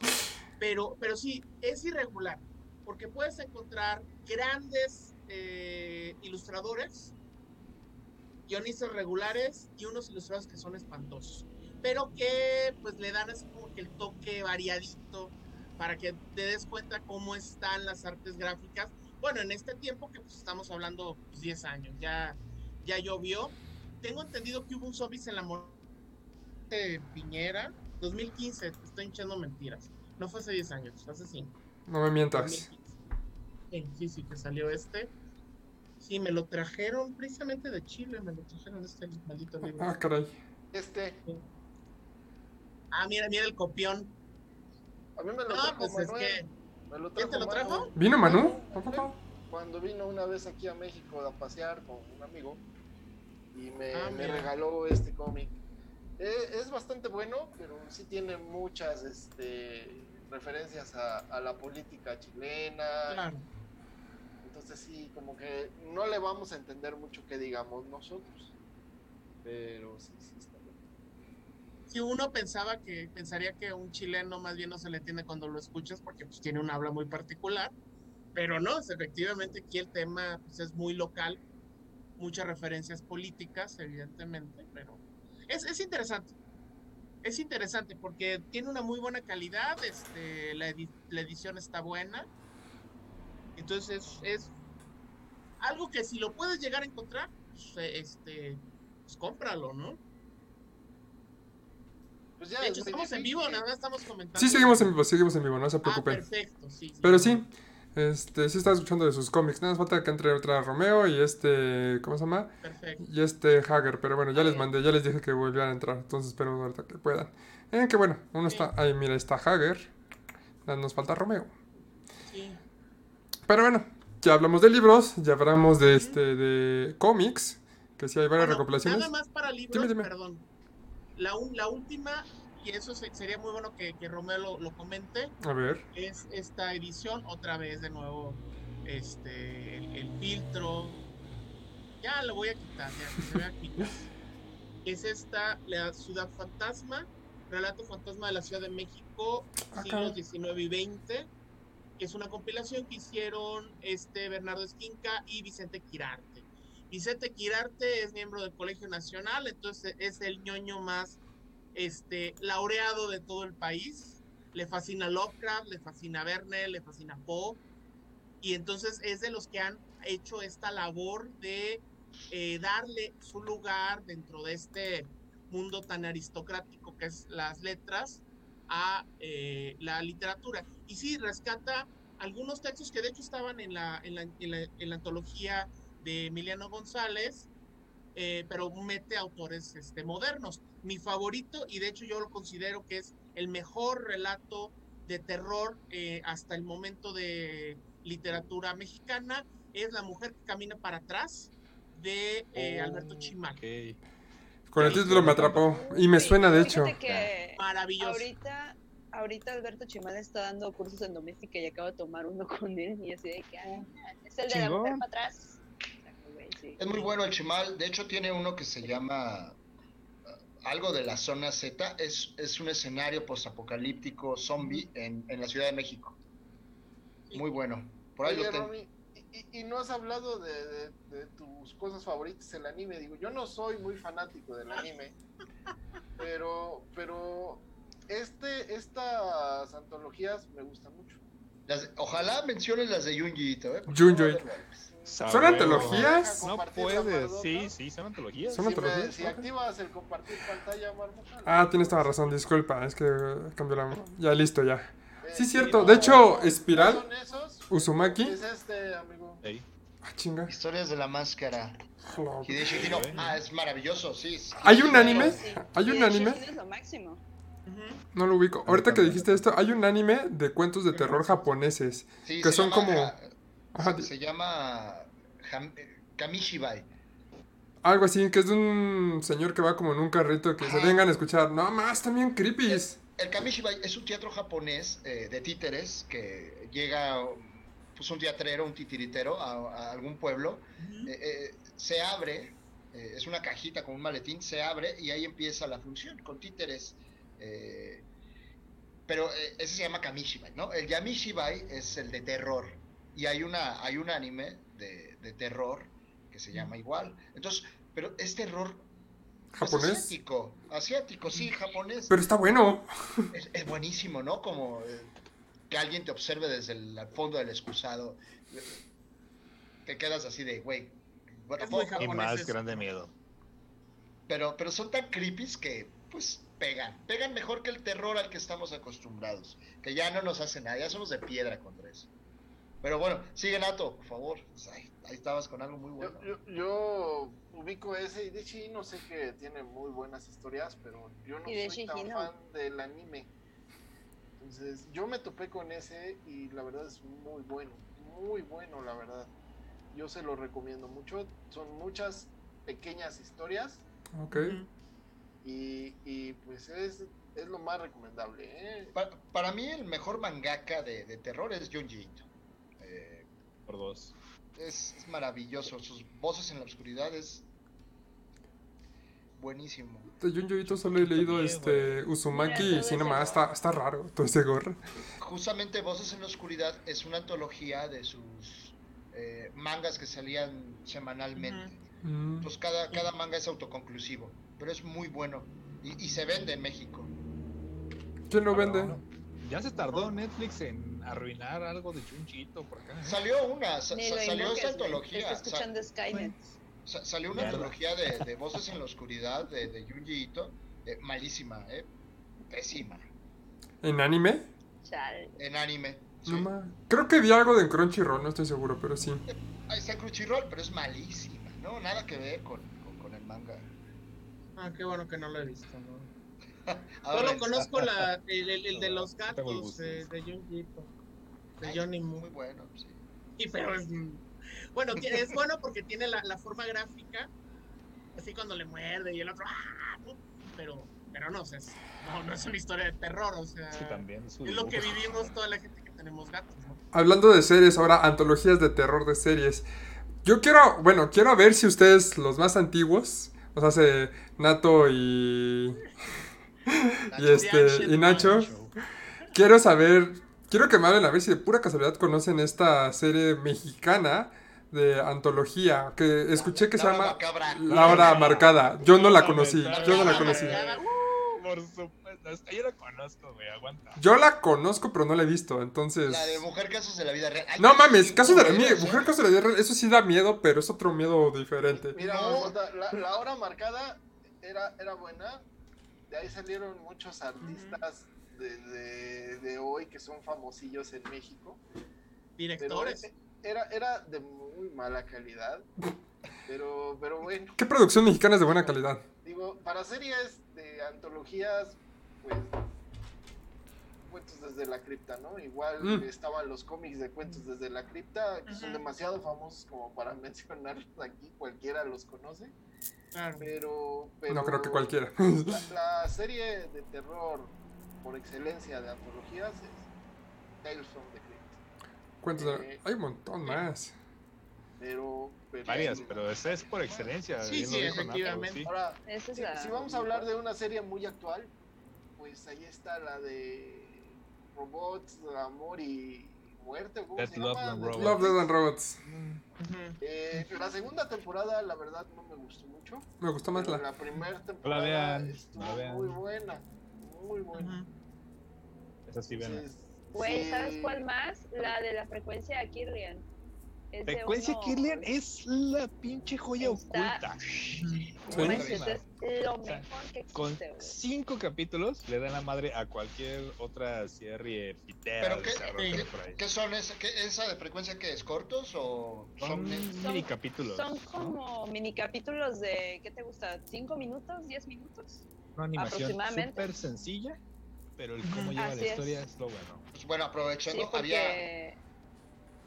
Pero, pero sí, es irregular, porque puedes encontrar grandes eh, ilustradores, guionistas regulares y unos ilustradores que son espantosos, pero que pues le dan así como que el toque variadito para que te des cuenta cómo están las artes gráficas. Bueno, en este tiempo que pues estamos hablando pues, 10 años, ya, ya llovió. Tengo entendido que hubo un zombies en la de Piñera, 2015, te estoy echando mentiras. No fue hace 10 años, hace 5. No me mientas. 2015. Sí, sí, sí, que salió este. Sí, me lo trajeron precisamente de Chile, me lo trajeron este maldito libro. Ah, caray. Este, Ah, mira, mira el copión. a mí me lo No, trajo pues es que. Me lo ¿Quién te lo Manu. trajo? ¿Vino Manu? ¿A poco? Cuando vino una vez aquí a México a pasear con un amigo y me, Ah, me regaló este cómic. Eh, es bastante bueno, pero sí tiene muchas este, referencias a, a la política chilena. Claro. Entonces sí, como que no le vamos a entender mucho que digamos nosotros. Pero sí, sí está bueno. Si uno pensaba que, pensaría que un chileno más bien no se le entiende cuando lo escuchas porque pues, tiene un habla muy particular, pero no, efectivamente aquí el tema pues, es muy local, muchas referencias políticas, evidentemente, pero es, es interesante. Es interesante porque tiene una muy buena calidad, este, la, edi- la edición está buena, entonces es, es algo que si lo puedes llegar a encontrar, pues, eh, este, pues cómpralo, ¿no? Pues ya De hecho, estamos en vivo, nada más estamos comentando. Sí, seguimos en vivo, seguimos en vivo, no se Ah, preocupen. perfecto, sí. sí. Pero sí, este, sí estaba escuchando de sus cómics. Nada más falta que entre otra Romeo y este, ¿cómo se llama? Perfecto. Y este Hager. Pero bueno, ya les mandé, ya les dije que volvieran a entrar. Entonces esperemos ahorita que puedan. Eh, que bueno, uno Sí. está, ahí mira, está Hager. Nos falta Romeo. Sí. Pero bueno, ya hablamos de libros, ya hablamos de este, de cómics. Que sí hay varias Bueno, recopilaciones. Nada más para libros, Dime, dime. perdón. La, la última, y eso se- sería muy bueno que, que Romeo lo, lo comente, A ver. es esta edición, otra vez de nuevo, este, el, el filtro. Ya lo voy a quitar, ya, que se vea quitar. Es esta, la Ciudad Fantasma, Relato Fantasma de la Ciudad de México, siglos. XIX y XX, que es una compilación que hicieron este Bernardo Esquinca y Vicente Quirarte. Vicente Quirarte es miembro del Colegio Nacional, entonces es el ñoño más este, laureado de todo el país. Le fascina Lovecraft, le fascina Verne, le fascina Poe. Y entonces es de los que han hecho esta labor de eh, darle su lugar dentro de este mundo tan aristocrático que es las letras a eh, la literatura. Y sí, rescata algunos textos que de hecho estaban en la, en la, en la, antología de Emiliano González, eh, pero mete autores este, modernos. Mi favorito, y de hecho yo lo considero que es el mejor relato de terror eh, hasta el momento de literatura mexicana, es La mujer que camina para atrás de eh, Oh, Alberto Chimal. Con el título me atrapó. Y me suena, de hecho. que Maravilloso. ahorita, ahorita Alberto Chimal está dando cursos en doméstica y acabo de tomar uno con él y así de que ah, es el de la mujer para atrás. Sí. Es muy bueno el Chimal. De hecho, tiene uno que se llama algo de la zona Z. Es, es un escenario postapocalíptico zombie en, en la Ciudad de México. Muy bueno. Por ahí Oye, lo tengo. Romy, y, no has hablado de, de- de tus cosas favoritas el anime. Digo, yo no soy muy fanático del anime, pero, pero este, estas antologías me gustan mucho. Las- ojalá menciones las de Junji Ito, ¿eh? Junji no, no, no. ¿Son antologías? No puedes. Sí, sí, son antologías. Son Si, me- antologías, si ok. activas el compartir pantalla, Marmota. Ah, tienes toda razón, disculpa. Es que cambió la. Ya listo, ya. Eh, Sí, sí, cierto. no, De hecho, no Espiral, son esos. Uzumaki. Es este, amigo. Ey. Ah, chinga. Historias de la máscara. Hello. Hideyoshi Kino. bueno. Ah, es maravilloso, sí. sí. ¿Hay un anime? Sí. ¿Hay un Y de anime? es lo máximo. No lo ubico. Ahorita que dijiste esto, hay un anime de cuentos de terror japoneses. Sí, que son llama, como- Ajá, Se, llama eh, Kamishibai. algo así, que es de un señor que va como en un carrito que se vengan a escuchar. No más, también creepies. El Kamishibai es un teatro japonés eh, de títeres que llega pues un teatrero, un titiritero a, a algún pueblo, eh, eh, se abre, eh, es una cajita con un maletín, se abre y ahí empieza la función con títeres. eh, pero eh, ese se llama Kamishibai, ¿no? El Yamishibai es el de terror. Y hay, una, hay un anime de, de terror que se llama igual. Entonces, pero es terror pues, ¿Japonés? asiático. Asiático, sí, japonés. Pero está bueno. Es, es buenísimo, ¿no? Como eh, que alguien te observe desde el fondo del excusado. Te quedas así de, güey. Y más grande miedo. Pero, pero son tan creepies que, pues, pegan. Pegan mejor que el terror al que estamos acostumbrados. Que ya no nos hace nada, ya somos de piedra contra eso. Pero bueno, sigue Nato, por favor. Pues ahí, ahí estabas con algo muy bueno. Yo, yo, yo ubico ese y de no sé que tiene muy buenas historias, pero yo no soy tan fan del anime. Entonces, yo me topé con ese y la verdad es muy bueno, muy bueno, la verdad. Yo se lo recomiendo mucho. Son muchas pequeñas historias Ok. Y, y pues es, es lo más recomendable. ¿eh? Pa- para mí el mejor mangaka de, de terror es Junji Ito. Por dos. es, es maravilloso. Sus voces en la oscuridad es buenísimo. De Junji Ito solo he leído este Uzumaki Mira, y nomás está, está raro todo ese gorro. Justamente Voces en la Oscuridad es una antología de sus eh, mangas que salían semanalmente. Mm. Pues cada, cada manga es autoconclusivo, pero es muy bueno. Y, y se vende en México. ¿Quién lo Pero vende? Ya se tardó Netflix en arruinar algo de Junjito por acá. ¿eh? Salió una, sa- sa- salió güey. antología. Está escuchando Skynet. sa- salió una Mierda. antología de, de Voces en la Oscuridad de, de Junji Ito. eh, malísima, eh, pésima. ¿En anime? Chale. En anime. sí. No ma- Creo que vi algo de Crunchyroll, no estoy seguro, pero sí. Ahí está Crunchyroll, pero es malísima, ¿no? Nada que ver con, con, con el manga. Ah, qué bueno que no lo he visto. ¿no? Solo conozco la, el, el- el de los gatos eh, de ay, Johnny Muy bueno, sí. Sí, pero es. Bueno, tiene- es bueno porque tiene la, la forma gráfica. Así cuando le muerde y el otro. ¡ah! Pero, pero no, o sea, es- no, no es una historia de terror, o sea. Sí, también. su Es lo que vivimos toda la gente que tenemos gatos, ¿no? Hablando de series, ahora antologías de terror de series. Yo quiero, bueno, quiero ver si ustedes, los más antiguos, o sea, se- Nato y, y Nacho, este y Nacho, quiero saber, quiero que me hablen a ver si de pura casualidad conocen esta serie mexicana de antología que escuché que se llama. La Hora Marcada. Yo no la conocí, yo no la conocí. Por supuesto. hasta Yo la conozco, güey. Aguanta. Yo la conozco, pero no la he visto, entonces. La de Mujer Casos de la Vida Real. No mames, caso de la mujer caso de la vida real, eso sí da miedo, pero es otro miedo diferente. Mira, No. Marmota, la, la hora marcada era, era buena. De ahí salieron muchos artistas de, de- de hoy que son famosillos en México. Directores. era, era de muy mala calidad. Pero, pero bueno, ¿Qué producción mexicana es de buena calidad? digo, para series de antologías, pues. Cuentos desde la cripta, ¿no? Igual Mm. estaban los cómics de cuentos desde la cripta, que son demasiado famosos como para mencionarlos aquí, cualquiera los conoce. Claro. Pero, pero No creo que cualquiera. La, la serie de terror por excelencia de antologías es Tales from the Crypt. Cuentos de- Hay un montón más. Pero, pero- Varias, pero esa es por excelencia. Sí, sí, efectivamente. sí. Ahora, es si vamos a hablar de una serie muy actual, pues ahí está la de Robots, Amor y Muerte. ¿o ¿Cómo Death, se Love llama? and Robots. Love, Dead and Robots. Ujú. Eh, la segunda temporada, la verdad, no me gustó mucho. Me gustó más la. la primera temporada estuvo la vean. muy buena. Muy buena. Ujú. Esa sí, ven. Entonces, Güey, sí, ¿sabes cuál más? La de la frecuencia de Kirlian. Es Frecuencia Killian es la pinche joya Está- oculta. Sí. es lo O sea, mejor que Con cinco capítulos le dan la madre a cualquier otra serie pitera ¿Pero qué, son esa, qué, esa de frecuencia que es cortos o Son son mini capítulos. Son ¿no? como mini capítulos de, ¿qué te gusta? ¿Cinco minutos? ¿Diez minutos? Una animación aproximadamente. súper sencilla, pero el cómo lleva Así la historia es lo bueno. pues bueno Sí, aprovechando había porque...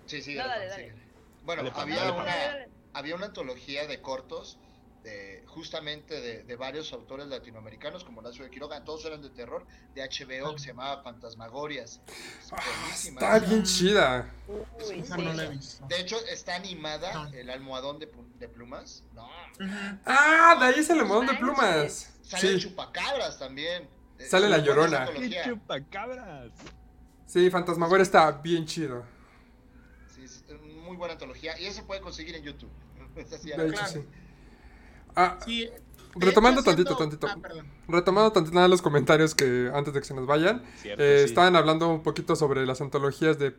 sí sí No, dale, Alfon, dale. síguele. bueno Dale, había dale, una dale, dale. había una antología de cortos de justamente de, de varios autores latinoamericanos como Horacio de Quiroga todos eran de terror de HBO que se llamaba Fantasmagorias Es buenísima Está bien chida. Uy, Esa sí. no la he visto. de hecho está animada Ah. el almohadón de, plumas no. Ah, de ahí es el almohadón de plumas. sale Sí. chupacabras también Eh, Sale la Llorona. antología. ¡Qué chupacabras! Sí, Fantasmagoria está bien chido. Sí, es muy buena antología. Y eso se puede conseguir en YouTube. Es así, De hecho, claro. sí. Ah, Sí, retomando tantito, tantito. Ah. Retomando tantito nada los comentarios que antes de que se nos vayan. Cierto, eh, sí. Estaban hablando un poquito sobre las antologías de,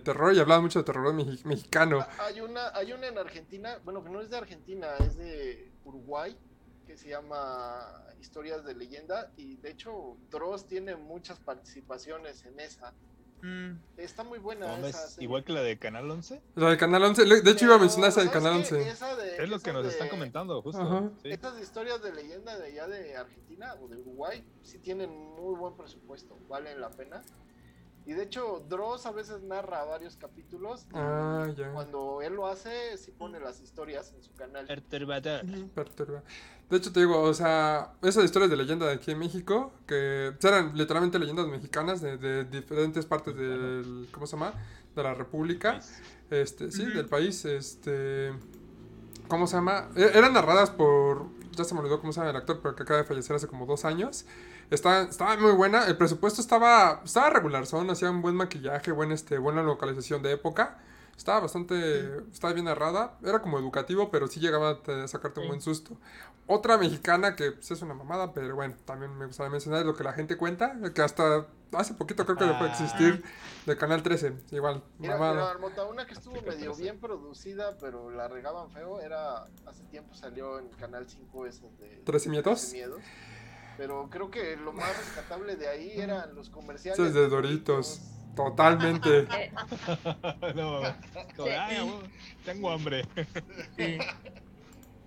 terror y hablaban mucho de terror mexi- mexicano. Ah, Hay una, hay una en Argentina, bueno, que no es de Argentina, es de Uruguay, que se llama Historias de Leyenda, y de hecho Dross tiene muchas participaciones en esa. Mm, Está muy buena ¿Dónde esa es? ¿Igual que la de Canal 11? La del Canal 11. le- De hecho, iba a mencionar esa del ¿sabes Canal qué? 11. Esa de- Es lo que nos de- están comentando, justo. Sí. Estas historias de leyenda de allá de Argentina o de Uruguay sí tienen muy buen presupuesto, valen la pena. Y de hecho, Dross a veces narra varios capítulos. Ah, ya. Cuando él lo hace, sí pone las historias en su canal. Perturbador. Perturba. De hecho, te digo, o sea, esas historias de leyenda de aquí en México, que eran literalmente leyendas mexicanas de, de diferentes partes del, ¿cómo se llama? De la República, este, sí, del país, este, ¿cómo se llama? E- Eran narradas por, ya se me olvidó cómo se llama el actor, pero que acaba de fallecer hace como dos años. Estaba, estaba muy buena, el presupuesto estaba, estaba regular, son, hacían buen maquillaje, buen, este, buena localización de época. Estaba bastante, estaba bien narrada, era como educativo, pero sí llegaba a te- sacarte un Sí. buen susto. Otra mexicana que pues, es una mamada, pero bueno, también me gustaría mencionar lo que la gente cuenta, que hasta hace poquito creo que dejó de Ah. existir, de Canal 13, igual, Mira, mamada. una que estuvo medio 13. bien producida, pero la regaban feo, era hace tiempo salió en Canal 5 ese de miedos. Pero creo que lo más rescatable de ahí eran los comerciales. Esos de Doritos, totalmente. Eh, no, como, Sí. "Ay, abuelo, tengo hambre. sí.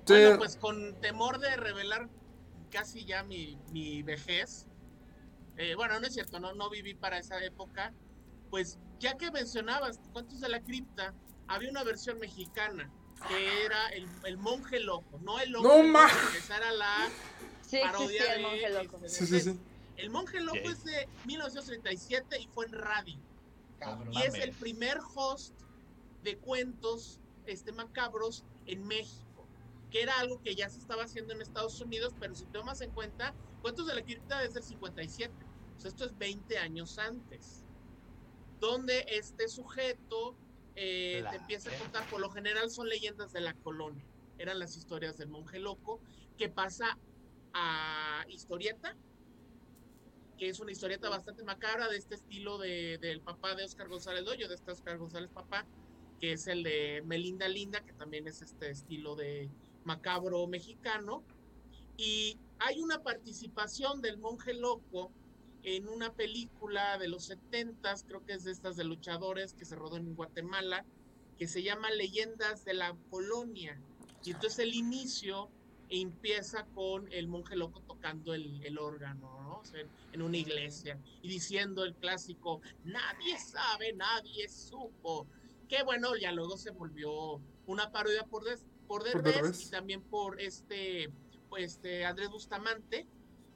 Sí, Bueno, pues con temor de revelar casi ya mi, mi vejez, eh, bueno, no es cierto, no, no viví para esa época, pues ya que mencionabas Cuentos de la Cripta, había una versión mexicana que era el, el monje loco, no el ¡No loco, que esa era la sí parodia existía el de monje loco. sí, sí, sí. El monje loco es de 1937 y fue en radio. Cabrón. Y es el primer host de cuentos este, macabros en México, que era algo que ya se estaba haciendo en Estados Unidos, pero si tomas en cuenta, Cuentos de la Cripta es del 57, o sea, esto es 20 años antes, donde este sujeto eh, La te empieza a contar, por lo general son leyendas de la colonia, eran las historias del monje loco, que pasa historieta, que es una historieta bastante macabra de este estilo de, del papá de Oscar González Doyo, de este Oscar González papá, que es el de Melinda Linda, que también es este estilo de macabro mexicano. Y hay una participación del monje loco en una película de los 70 creo que es de estas de luchadores que se rodó en Guatemala, que se llama Leyendas de la Colonia. Y entonces el inicio empieza con el monje loco tocando el, el órgano, ¿no? O sea, en una iglesia y diciendo el clásico, nadie sabe, nadie supo. Que bueno, ya luego se volvió una parodia por, des- por Derbez y también por este, pues, este Andrés Bustamante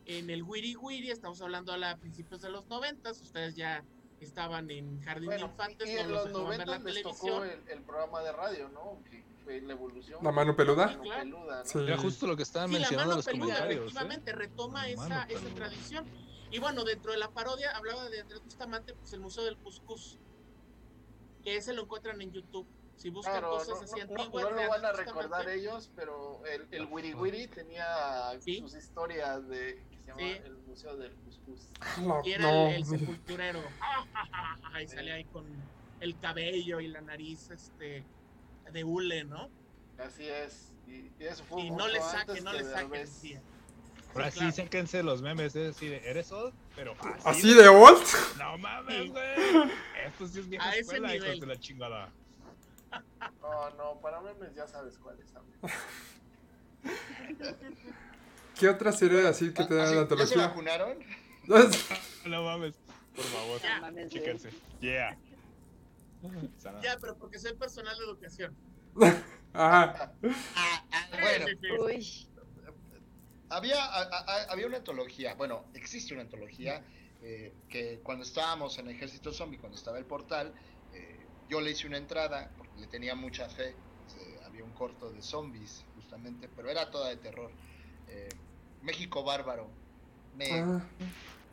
en el Wiri Wiri, estamos hablando a, la- principios de los noventas, ustedes ya estaban en Jardín de Bueno, Infantes, y no en los los dejaban ver 90 la les tocó el, el programa de radio, ¿no? Que fue la evolución. La mano peluda. La mano Claro. peluda, ¿no? Sí. Era justo lo que estaban Sí, la mencionando en mano los peluda, comentarios. ¿eh? efectivamente, retoma La esa, esa tradición. Y bueno, dentro de la parodia hablaba de Andrés Bustamante, pues el Museo del Cuscús, que ese lo encuentran en YouTube. Si buscan Claro, cosas no, así no- no- antiguas. no de lo van a recordar ellos, pero el, el Wiri Wiri tenía Sí. sus historias de se llama Sí. el Museo del Cuscús. No, Y era no, el, sepulturero. Y salía ahí con el cabello y la nariz este de hule, ¿no? Así es. Y, y eso fue Y no le saquen, no le sí. Ahora Sí, claro. sáquense los memes, es decir, eres old, pero así, ¿Así de old? No mames, Sí. güey. Esto sí es vieja A ese escuela, hijos nivel. de la chingada. No, no, para memes ya sabes cuáles. amigo. ¿Qué otra serie así que te da ¿sí? la ¿Ya se antología? vacunaron? No mames, por favor, chéquense. Yeah. Sana. Ya, pero porque soy personal de educación. Ajá. Ah, ah, bueno. Uy, había, a- a- había una antología, bueno, existe una antología eh, que cuando estábamos en Ejército Zombie, cuando estaba el portal, eh, yo le hice una entrada porque le tenía mucha fe. eh, había un corto de zombies, justamente, pero era toda de terror. México Bárbaro. Me, Ah,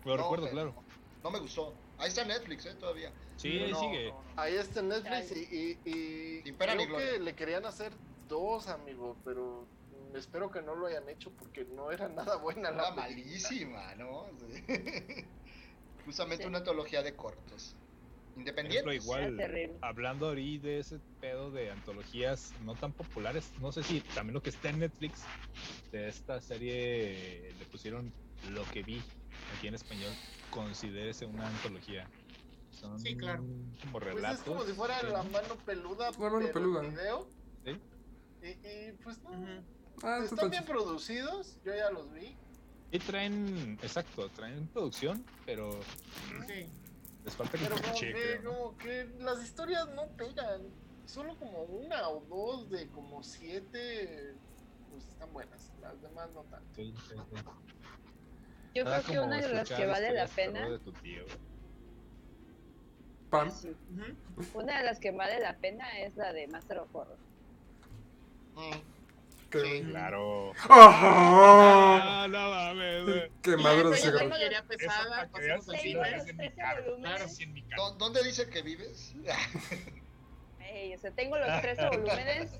Lo No, recuerdo, pero claro. No me gustó. Ahí está Netflix, ¿eh? Todavía. Sí, ahí No, sigue. no. Ahí está Netflix y, y, y Sin pena ni creo gloria. que le querían hacer dos, amigo, pero espero que no lo hayan hecho porque no era nada buena la Era película. malísima, ¿no? Sí. Justamente Sí. una antología de cortos. Por Independientes. ejemplo, igual, hablando ahorita de ese pedo de antologías no tan populares, no sé si también lo que está en Netflix de esta serie le pusieron lo que vi aquí en español, considérese una antología. Son Sí, claro. como Pues relatos. es como si fuera la mano peluda, La mano pero peluda. video. Sí. Y, y, pues no. Ah, está están bien producidos, yo ya los vi. Y traen, exacto, traen producción, pero Sí. Les falta Pero como que, creo, ¿no? como que las historias no pegan. Solo como una o dos de como siete, pues están buenas. Las demás no tanto. Sí, sí, sí. Yo Nada creo que una de las que vale la pena. de tu tío. Pam. sí, Ujú. una de las que vale la pena es la de Master of Horror. Mm, Sí. Claro. ¡Ajá! Ah, no pesada, no cine. los es en mi 13 cara. volúmenes. Claro, sí, en mi cara. ¿Dó- ¿Dónde dice que vives? Ey, o sea, tengo los 13 volúmenes.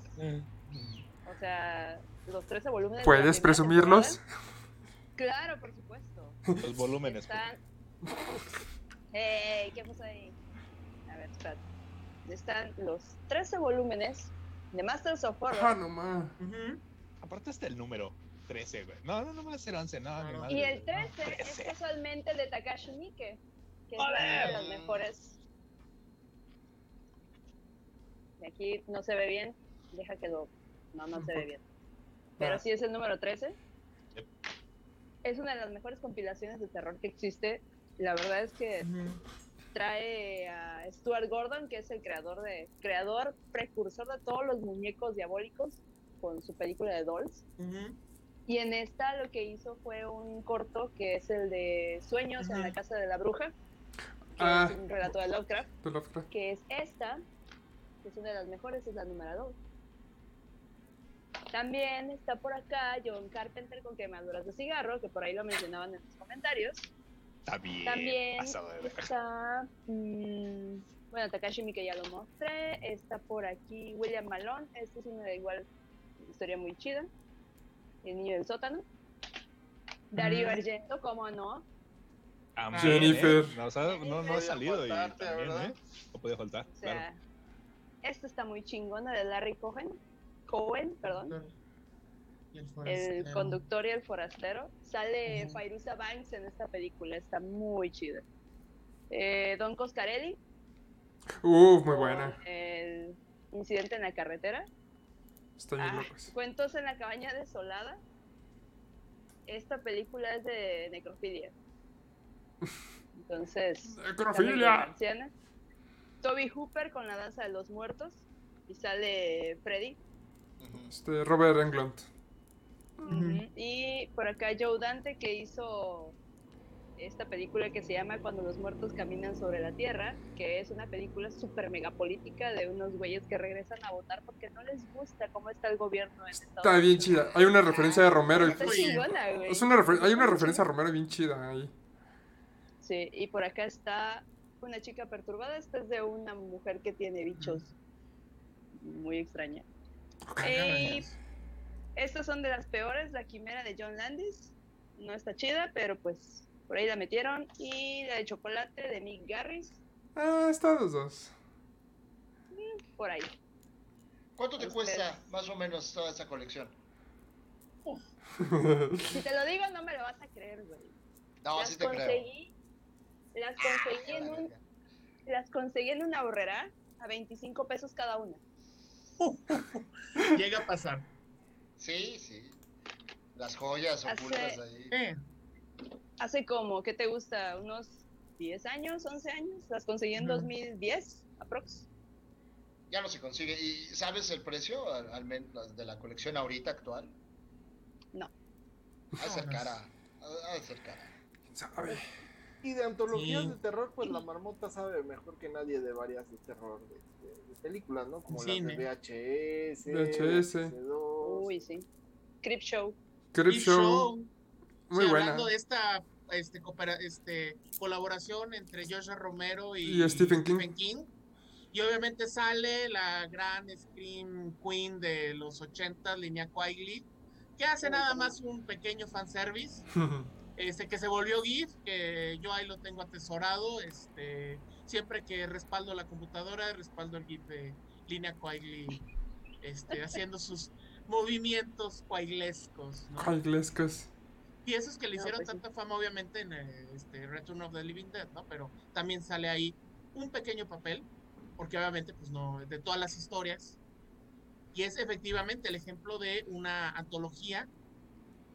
O sea, los 13 volúmenes. ¿Puedes presumirlos? Claro, por supuesto. Los volúmenes. pues. Están. ¿qué pasó ahí? A ver, espérate. Están los 13 volúmenes de Masters of Horror. Ah, no más. Ujú. Aparte está el número 13, güey. No, no, no va a ser 11, no, mi Claro. madre, Y el güey. No, 13 es 13. casualmente el de Takashi Miike, que es ¡Ole! una de las mejores. Y aquí no se ve bien, deja que lo. No, no se ve bien. Pero sí es el número 13. Yep. Es una de las mejores compilaciones de terror que existe. La verdad es que trae a Stuart Gordon, que es el creador de creador precursor de todos los muñecos diabólicos con su película de Dolls. Y en esta lo que hizo fue un corto que es el de Sueños en la casa de la bruja, que Ah. es un relato de Lovecraft, De Lovecraft. que es esta, que es una de las mejores, es la número 2. También está por acá John Carpenter con quemaduras de cigarro, que por ahí lo mencionaban en los comentarios. Está bien. También pasado de verga. está, mm, bueno, Takashi Miike ya lo mostré. Está por aquí William Malone. Este es una igual historia muy chida. El niño del sótano. Darío Ujú. Argento, ¿cómo no? También, Jennifer. ¿eh? No, o sea, no, no ha Podía salido y también. ¿eh? No podía faltar, O sea, claro. esta está muy chingona de Larry Cohen. Cohen, perdón. El conductor y el forastero. Sale Ujú. Fairuza Banks en esta película. Está muy chida. Eh, Don Coscarelli. Uf, muy buena. El incidente en la carretera. Estoy Ah, loco. sí. Cuentos en la cabaña desolada. Esta película es de necrofilia. Entonces. Necrofilia. anciana. Toby Hooper con la danza de los muertos. Y sale Freddy. Este, Robert Englund. Y por acá Joe Dante que hizo esta película que se llama Cuando los muertos caminan sobre la tierra, que es una película súper mega política de unos güeyes que regresan a votar porque no les gusta cómo está el gobierno en Estados Está bien chida. Hay una referencia de Romero. y- Está chingona, güey. Es una refer- hay una referencia a Romero bien chida ahí. Sí, y por acá está una chica perturbada. Esta es de una mujer que tiene bichos muy extraña. Y estas son de las peores. La quimera de John Landis. No está chida, pero pues por ahí la metieron. Y la de chocolate de Mick Garris. Ah, está los dos. Por ahí. ¿Cuánto te Ustedes. cuesta más o menos toda esa colección? Si te lo digo, no me lo vas a creer, güey. No, las sí te creo. conseguí. Las conseguí, A en un, las conseguí en una horrera a 25 pesos cada una. Llega a pasar. Sí, sí. Las joyas Hace- ocultas ahí. Eh, Hace como, ¿qué te gusta? ¿Unos 10 años, 11 años? Las conseguí en Ujú. 2010, aprox. Ya no se consigue. ¿Y sabes el precio al, al menos de la colección ahorita actual? No. Ha de ser cara. Ha ha de ser cara. ¿Sabe? Y de antologías Sí. de terror, pues la marmota sabe mejor que nadie de varias de terror de, de- de películas, ¿no? Como las de VHS, VHS. VHS2. Uy, sí. Creep Show. Crip Creep Show. Show. Muy Sí, buena. Hablando de esta este, coopera- este, colaboración entre Joshua Romero y, Y Stephen King. Y obviamente sale la gran Scream Queen de los 80, Linnea Quigley, que hace nada más un pequeño fanservice, este, que se volvió GIF, que yo ahí lo tengo atesorado. Este, siempre que respaldo la computadora, respaldo el GIF de Linnea Quigley este, haciendo sus movimientos quaiglescos. ¿no? Y esos que le No, hicieron pues sí. tanta fama, obviamente, en este Return of the Living Dead, ¿no? Pero también sale ahí un pequeño papel, porque obviamente, pues no, de todas las historias. Y es efectivamente el ejemplo de una antología,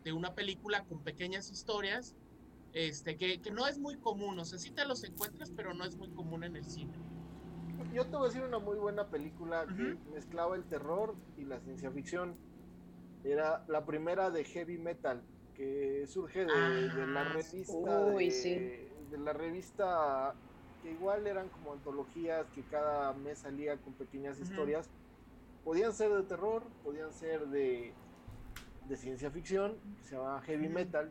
de una película con pequeñas historias, este, que, que no es muy común, o sea, sí te los encuentras, pero no es muy común en el cine. Yo te voy a decir una muy buena película que mezclaba el terror y la ciencia ficción. Era la primera de heavy metal, que surge de, de la Ah, revista. Uy, de, sí. de la revista que igual eran como antologías que cada mes salía con pequeñas historias. Podían ser de terror, podían ser de, de ciencia ficción, que se llama heavy metal.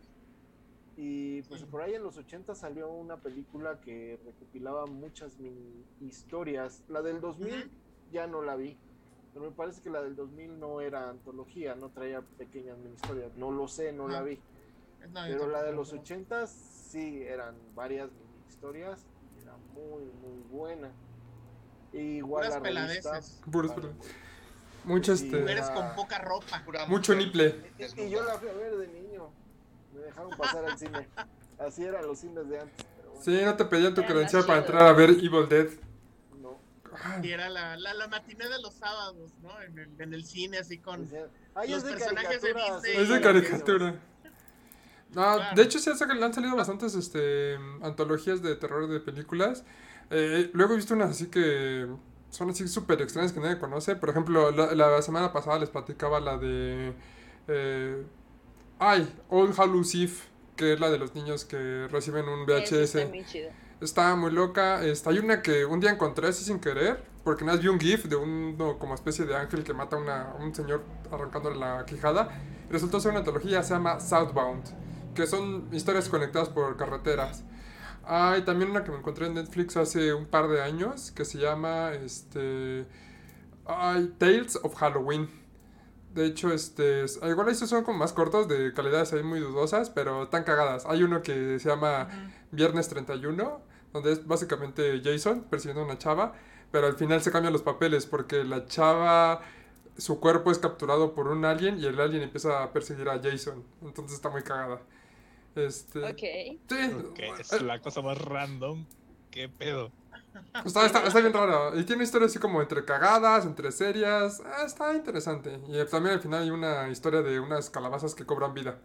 Y pues por ahí en los 80 salió una película que recopilaba muchas mini historias. La del 2000 Ujú. ya no la vi. Pero me parece que la del 2000 no era antología, no traía pequeñas mini historias. No lo sé, no la vi. No, Pero la de los ¿no? 80 sí eran varias mini historias y era muy, muy buena. Y igual Puras la revista. peladeces. Puras vale, peladeces. Mucho este. Mujeres con poca ropa. Pura Mucho niple. Y yo la fui a ver de niño. Me dejaron pasar al cine. Así eran los cines de antes. Pero bueno, Sí, no te pedían tu credencial para entrar a ver Evil Dead. no. Y era la, la, la matiné de los sábados, ¿no? En el, en el cine, así con... Los es de personajes de Disney. Es de caricatura. No, Claro. de hecho sí han han salido bastantes este, antologías de terror de películas. Eh, luego he visto unas así que son así súper extrañas que nadie conoce. Por ejemplo, la, la semana pasada les platicaba la de... eh, ay, Old Hallows Eve, que es la de los niños que reciben un VHS. está muy loca. Está, hay una que un día encontré así sin querer, porque nada vi un GIF de un no, como especie de ángel que mata a, una- a un señor arrancándole la quijada. Resultó ser una antología, se llama Southbound, que son historias conectadas por carreteras. Hay también una que me encontré en Netflix hace un par de años, que se llama este, ay, Tales of Halloween. De hecho, este, es- igual estos son como más cortos, de calidades ahí muy dudosas, pero están cagadas. Hay uno que se llama Viernes 31, donde es básicamente Jason persiguiendo a una chava, pero al final se cambian los papeles porque la chava, su cuerpo es capturado por un alien y el alien empieza a perseguir a Jason. Entonces está muy cagada. Este, Ok. Sí, es la cosa más random. ¿Qué pedo? está, está- está bien raro. Y tiene historias así como entre cagadas, entre serias. Ah, está interesante. Y también al final hay una historia de unas calabazas que cobran vida.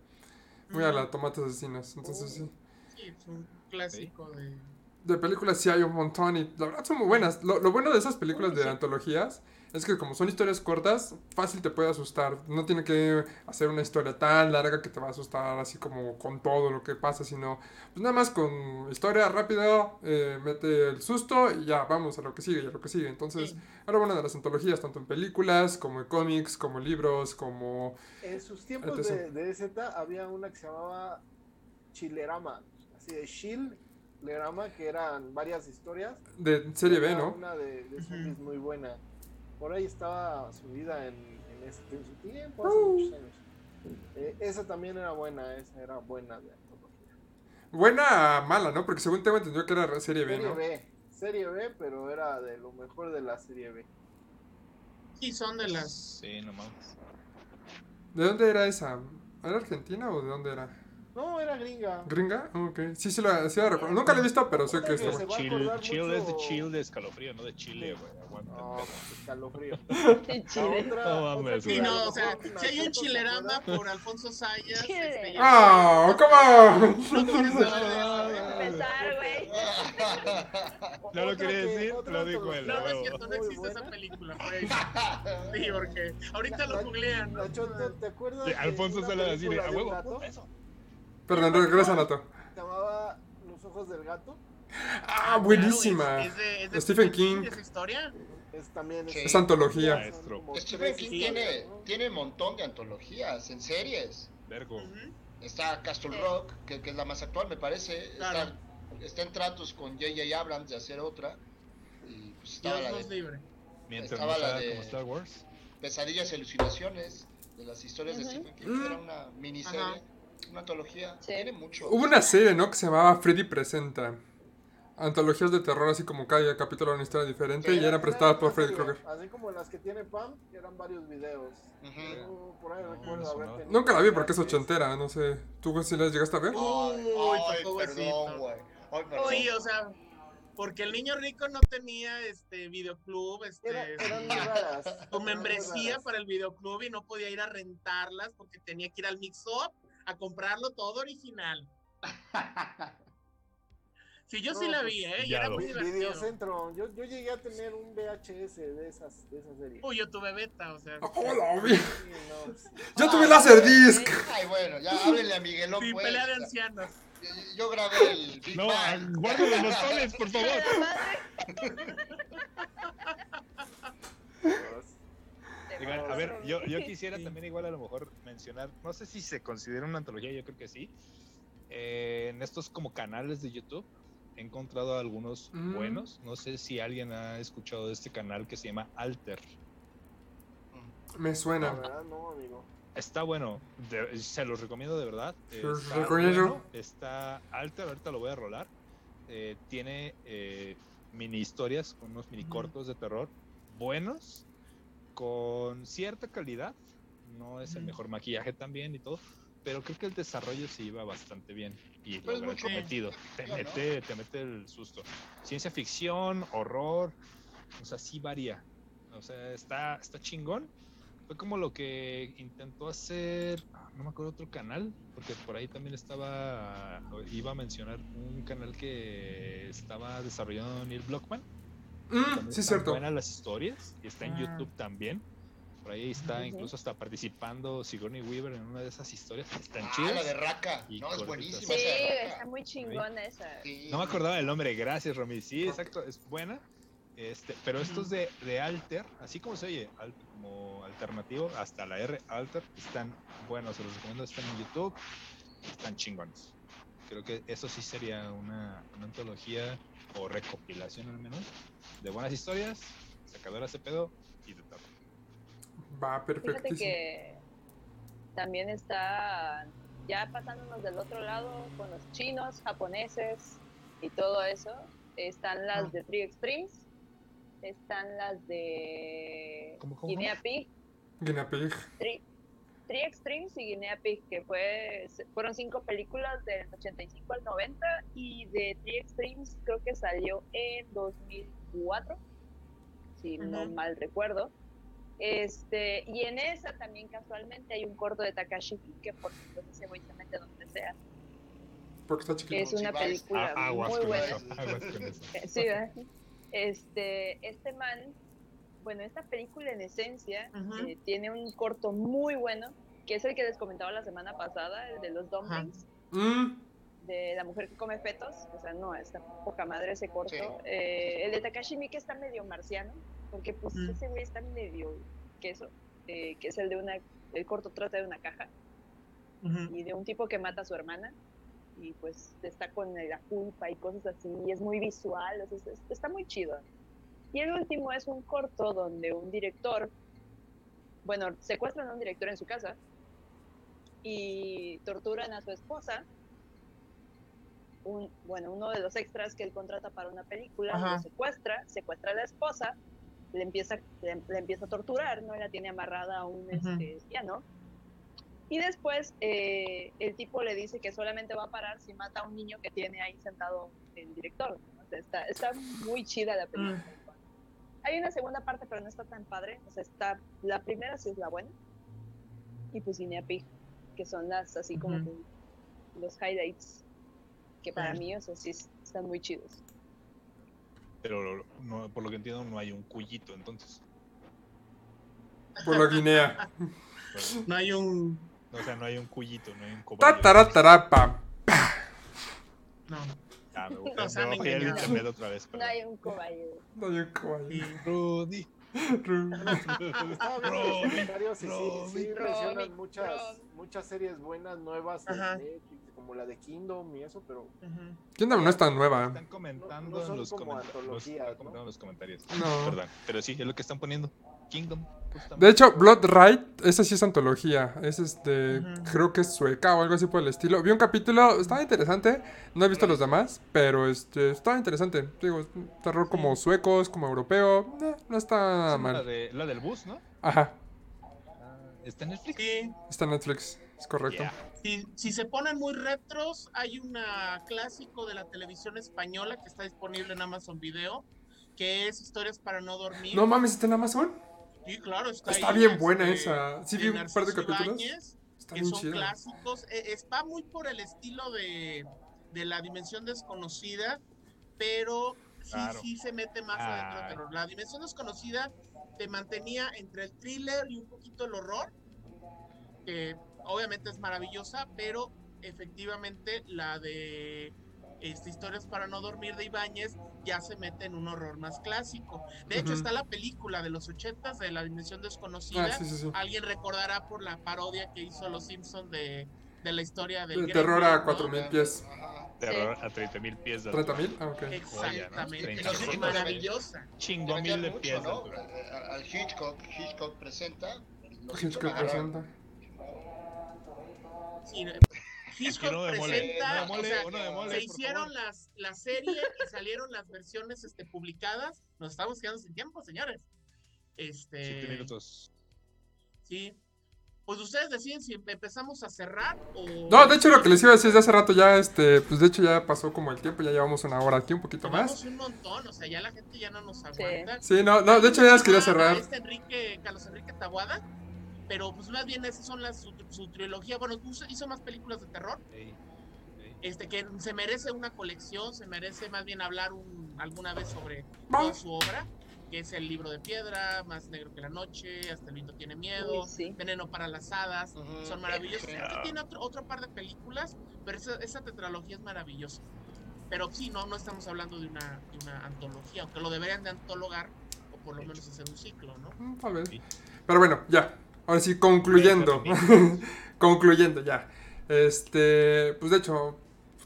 Muy a la tomates asesinos. Entonces sí. Sí, es un clásico de... De películas sí hay un montón y la verdad son muy buenas. Lo, lo bueno de esas películas de Sí. antologías es que como son historias cortas, fácil te puede asustar. No tiene que hacer una historia tan larga que te va a asustar así como con todo lo que pasa, sino pues nada más con historia rápida, eh, mete el susto y ya vamos a lo que sigue y a lo que sigue. Entonces, Sí. lo bueno de las antologías, tanto en películas como en cómics, como en libros, como... En sus tiempos de, de Z había una que se llamaba Chilerama, así de Chilerama, que eran varias historias. De serie B, Era ¿no? Una de, de zombies Ujú. muy buena. Por ahí estaba subida en, en, ese, en su tiempo, hace Uh. muchos años. Eh, esa también era buena, esa era buena de antología. Buena, mala, ¿no? Porque según tengo entendido que era serie B, Serie ¿no? B, serie B, pero era de lo mejor de la serie B. Sí, son de las... Sí, no mames. ¿De dónde era esa? ¿Era Argentina o de dónde era? No, era gringa. ¿Gringa? Ah, Ok. Sí, sí la, sí la recuerdo. Nunca la he visto, pero sé que está buena. va a Chill, chill es de chill de escalofrío, no de chile, güey. Aguanta. No, pedo. escalofrío. Chile. otra- No otra mames, que Sí, no, o sea, si hay un chilerama por Alfonso Sayas, Chile. este, ya- ¡Ah! ¡Cómo! no quieres saber de eso. Empezar, güey. No lo quería que- decir, otra lo dijo él. No, no es cierto, no existe buena. esa película, güey. Sí, porque ahorita lo googlean, ¿te acuerdas? Alfonso sale a decir, a huevo, eso. Perdón, regresa, Nato. Se llamaba Los ojos del gato. ¡Ah, buenísima! Es, es de, es de Stephen King. esa historia. Es también. Sí. Es antología. Maestro. Stephen King tiene, ¿no? tiene un montón de antologías en series. Vergo. Ujú. está Castle Sí. Rock, que, que es la más actual, me parece. Claro. Está, está en tratos con J.J. Abrams de hacer otra. Y pues estaba Dios la de libre. Mientras Estaba la de- como Star Wars. Pesadillas y Alucinaciones, de las historias de Ujú. Stephen King, Mm. que era una miniserie, Ajá. Una antología. Sí. Tiene mucho. Hubo una serie, ¿no? Que se llamaba Freddy Presenta. Antologías de terror, así como cada capítulo era una historia diferente Sí, y eran prestadas por Freddy Krueger. Así como las que tiene Pam, que eran varios videos. Yo por ahí No, recuerdo tenido Nunca la vi porque es ochentera, no sé. ¿Tú si las llegaste a ver? Uy, pobrecito. perdón, güey. Uy, o sea, porque el niño rico no tenía este videoclub, este, Era- eran muy raras. muy membresía raras. para el videoclub y no podía ir a rentarlas porque tenía que ir al Mix Up a comprarlo todo original. Sí, yo sí la pues, vi, ¿eh? Y ya era muy divertido. Videocentro. Yo, yo llegué a tener un VHS de esas de esa serie. Uy, yo tuve beta, o sea. ¡Oh, la vi! Sí, no, Yo tuve Laserdisc. Ay, bueno, ya háblenle a Miguelón, Sí, pues. pelea de ancianos. Yo, yo grabé el Big No, guarda los botones, por favor. Oigan, a ver, yo, yo quisiera Sí. también igual a lo mejor mencionar, no sé si se considera una antología, yo creo que sí. Eh, en estos como canales de YouTube he encontrado algunos Mm. buenos. No sé si alguien ha escuchado de este canal que se llama Alter. Me La suena. verdad, no, amigo. Está bueno, de- se los recomiendo de verdad. Se los Está, recomiendo. bueno, está Alter, ahorita lo voy a rolar. Eh, tiene eh, mini historias, con unos mini cortos de terror buenos, con cierta calidad. No es el mejor maquillaje también y todo, pero creo que el desarrollo se iba bastante bien y Pero es logra el mucho cometido. Te ¿no? mete, te mete el susto. Ciencia ficción, horror, o sea, sí varía. O sea, está, está chingón. Fue como lo que intentó hacer, ah, no me acuerdo otro canal, porque por ahí también estaba, iba a mencionar un canal que estaba desarrollando Neil Blockman. Mm, sí, es están cierto. buenas las historias y está en Ah. YouTube también. Por ahí está incluso hasta participando Sigourney Weaver en una de esas historias. Están Ah, chidas. la de Raka. Y No, es buenísima Sí, está muy chingona esa. Sí. No me acordaba del nombre, gracias Romy. Sí, exacto, es buena. Este, pero estos de, de Alter, así como se oye, al- como alternativo, hasta la R Alter, están buenos, se los recomiendo, están en YouTube, están chingones. Creo que eso sí sería una, una antología o recopilación al menos de buenas historias, sacadoras de pedo y de todo. Va, Fíjate que también está ya pasándonos del otro lado con los chinos, japoneses y todo eso. Están las Ah. de Three Extremes, están las de ¿Cómo, cómo, Guinea? Pig, Guinea Pig. Three, Three Extremes y Guinea Pig, que fue, fueron cinco películas del 85 al 90 y de Three Extremes creo que salió en 2004, si no Ujú. mal recuerdo. Este, y en esa también casualmente hay un corto de Takashi que por supuesto se mete donde sea. Porque está chiquito. Es una película Ah, aguas muy con buena. eso, aguas con eso. Eh, Sí, ¿verdad? Este, este man, bueno, esta película en esencia eh, tiene un corto muy bueno, que es el que les comentaba la semana pasada, el de los dumplings, Mm, de la mujer que come fetos. O sea, no, está poca madre ese corto. Sí. Eh, el de Takashi Miike está medio marciano, porque pues Mm. ese güey está medio queso, eh, que es el de una, el corto trata de una caja Ujú. y de un tipo que mata a su hermana y pues está con la culpa y cosas así y es muy visual, o sea, está muy chido. Y el último es un corto donde un director, bueno, secuestran a un director en su casa y torturan a su esposa. Un, bueno, uno de los extras que él contrata para una película Ajá. lo secuestra, secuestra a la esposa, le empieza, le, le empieza a torturar, ¿no? Y la tiene amarrada a un este, piano. Y después eh, el tipo le dice que solamente va a parar si mata a un niño que tiene ahí sentado el director. ¿no? O sea, está, está muy chida la película. Hay una segunda parte, pero no está tan padre. O sea, está, la primera sí es la buena. Y pues Guinea Pig, que son las así como que los highlights. Que para mí, o sea, sí es- están muy chidos. Pero no, por lo que entiendo no hay un cuyito entonces. por la Guinea. Bueno, No hay un. o sea, no hay un cuyito, no hay un cobayo. No. Ah, me voy, Nos me han voy a ir al engañado. internet otra vez. No perdón. hay un cobayo. No hay un caballo. Y Rudy. Estaba viendo comentarios y sí, mencionan muchas, muchas series buenas, nuevas Ajá. Netflix, como la de Kingdom y eso, pero. Kingdom no es tan nueva. Están comentando No- no son en los como comentarios. ¿no? comentando en los comentarios. No. Perdón. Pero sí, es lo que están poniendo. Kingdom. justamente. De hecho, Blood Right, esa sí es antología. Es este, Ujú. creo que es sueca o algo así por el estilo. Vi un capítulo, estaba interesante. No he visto los demás, pero este, estaba interesante. Digo, es un terror como sueco, es como europeo. eh, no está Sí, la, mal. de, la del bus, ¿no? Ajá, Ah, ¿Está en Netflix? Sí, está en Netflix, es correcto. Ya. si, si se ponen muy retros, hay una clásico de la televisión española que está disponible en Amazon Video, que es Historias para no dormir. No mames, ¿está en Amazon? Sí, claro, está, Está ahí, bien buena este, esa. Sí, vi un par de capítulos. Ibáñez, Está que bien son chida. clásicos. Eh, es- va muy por el estilo de, de la dimensión desconocida, pero sí, Claro. sí se mete más adentro del terror. La dimensión desconocida te mantenía entre el thriller y un poquito el horror, que obviamente es maravillosa, pero efectivamente la de este, Historias para no dormir de Ibáñez ya se mete en un horror más clásico. De hecho, está la película de los ochentas de la dimensión desconocida. Ah, sí, sí, sí. Alguien recordará por la parodia que hizo Los Simpsons de, de la historia del De terror a ¿no? 4000 pies. Ajá. Terror a 30.000 pies de ¿30 altura. mil? Ah, ok. Exactamente. Joya, ¿no? Es 35. maravillosa. Chingo mil de pies de ¿no? altura. Eh, Al Hitchcock, Hitchcock presenta. Hitchcock presenta. Sí, Hitchcock de mole, presenta, de mole, o sea, de se por hicieron las, la serie y salieron las versiones este, publicadas. Nos estamos quedando sin tiempo, señores. Este, Siete minutos. Sí. Pues ustedes deciden si empezamos a cerrar o. No, de hecho lo que les iba a decir desde hace rato ya, este, pues de hecho ya pasó como el tiempo, ya llevamos una hora aquí, un poquito Llevamos más. un montón, o sea, ya la gente ya no nos aguanta. Sí, no, no, de hecho ya les quería cerrar. Este Enrique, Carlos Enrique Tabuada, pero pues más bien esas son las su, su trilogía. Bueno, hizo- hizo más películas de terror, Ey, ey. este que se merece una colección, se merece más bien hablar un, alguna vez sobre toda su obra, que es el libro de piedra, Más negro que la noche, Hasta el viento tiene miedo, sí. Veneno para las hadas, Ujú. son maravillosos. Sí. Este tiene otro, otro par de películas, pero esa, esa tetralogía es maravillosa. Pero sí, no, no estamos hablando de una, de una antología, aunque lo deberían de antologar, o por lo menos hacer un ciclo, ¿no? Mm, Tal vez. Sí. Pero bueno, ya. Ahora sí, concluyendo. concluyendo, ya. Este, pues de hecho,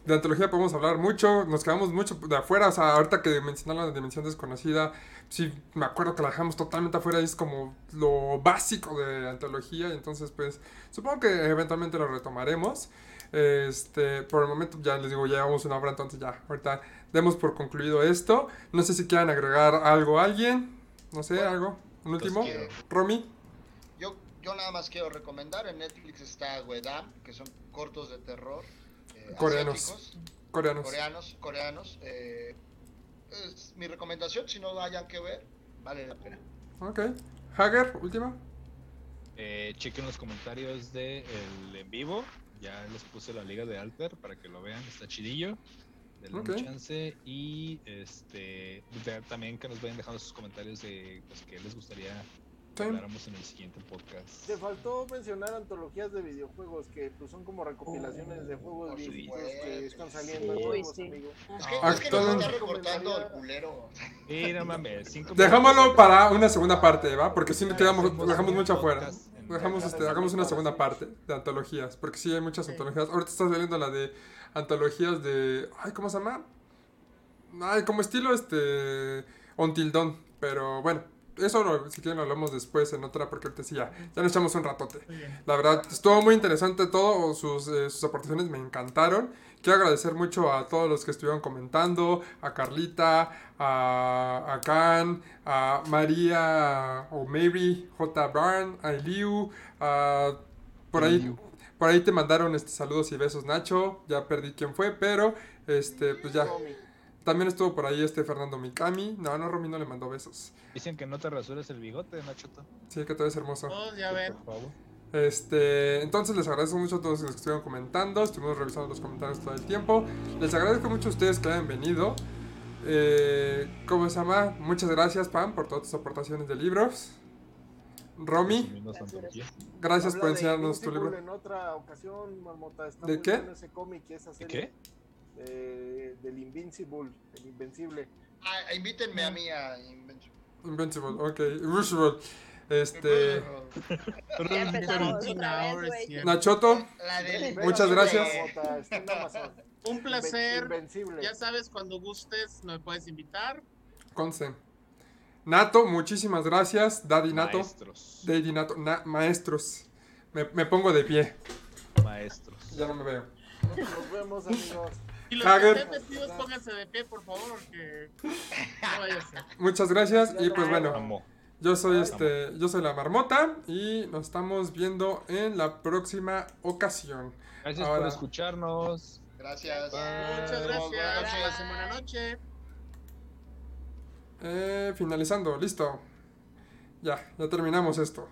de antología podemos hablar mucho. Nos quedamos mucho de afuera. O sea, ahorita que mencionaron la dimensión desconocida, sí, me acuerdo que la dejamos totalmente afuera. y Es como lo básico de antología. y Entonces, pues, supongo que eventualmente lo retomaremos. Este, por el momento ya les digo, ya llevamos una hora, entonces ya, ahorita demos por concluido esto. No sé si quieran agregar algo a alguien. No sé, Bueno, algo. Un último. quiero- Romy. Yo, nada más quiero recomendar, en Netflix está Wedam, que son cortos de terror. eh, Coreanos. Coreanos. coreanos, coreanos. eh, es mi recomendación, si no lo hayan que ver, vale la pena. Ok. Hager, última. Eh, chequen los comentarios del en vivo. Ya les puse la liga de Alter para que lo vean. Está chidillo. Denle Ok. un chance. Y este de- también que nos vayan dejando sus comentarios de pues, que les gustaría. Habláramos en el siguiente podcast. Te faltó mencionar antologías de videojuegos que pues, son como recopilaciones de juegos viejitos supuesto, que están sí. saliendo Uy, nuevos, sí. amigo. Es que, Ah, es que nos está recortando el culero. Sí, no mames. Dejámoslo para una segunda parte, ¿va? Porque si no quedamos, dejamos mucho afuera. Dejamos, este, hagamos una segunda parte de antologías. Porque sí hay muchas antologías. Ahorita está saliendo la de antologías de. Ay, ¿cómo se llama? Ay, como estilo este. Until Dawn. Pero bueno, eso lo- si quieren lo hablamos después en otra. Porque ahorita sí ya, ya nos echamos un ratote. La verdad, estuvo muy interesante todo, sus, eh, sus aportaciones me encantaron. Quiero agradecer mucho a todos los que estuvieron comentando, a Carlita, a, a Can, a María o Mary, J. Barn, a Eliu, a, por ahí, Eliu. por ahí te mandaron este, saludos y besos Nacho, ya perdí quién fue, pero este, pues ya. También estuvo por ahí este Fernando Mikami, no, no, Romy no le mandó besos. Dicen que no te rasures el bigote, Nachoto. Sí, que todo es hermoso. Todos ya ven. Por favor. Este, entonces les agradezco mucho a todos los que estuvieron comentando, estuvimos revisando los comentarios todo el tiempo. Les agradezco mucho a ustedes que hayan venido. Eh, ¿Cómo se llama? Muchas gracias, Pam, por todas tus aportaciones de libros. Romy, Gracias. por de enseñarnos tu Invincible libro. En otra ocasión, Marmota, está ¿De muy qué? bueno ese cómic ¿De qué? de- del Invincible, el Invencible. Ah, invítenme a mí a Invention. Invincible, ok. Invisible. Este. Vez. Nachoto, del Muchas gracias. Un placer. Invencible. Ya sabes, cuando gustes, me puedes invitar. conce. Nato, muchísimas gracias. Daddy Nato. Maestros. Daddy Nato. Na- maestros. Me, me pongo de pie. Maestros. Ya no me veo. Nos vemos, amigos. Y los Hager. que estén vestidos, pónganse de pie, por favor, porque no vaya a ser. Muchas gracias. Y pues bueno. Amo. Yo soy este, yo soy la marmota y nos estamos viendo en la próxima ocasión. Gracias Ahora- por escucharnos. Gracias. Muchas Buenas gracias. noches. Pase buena noche. Eh, finalizando, listo. Ya, ya terminamos esto.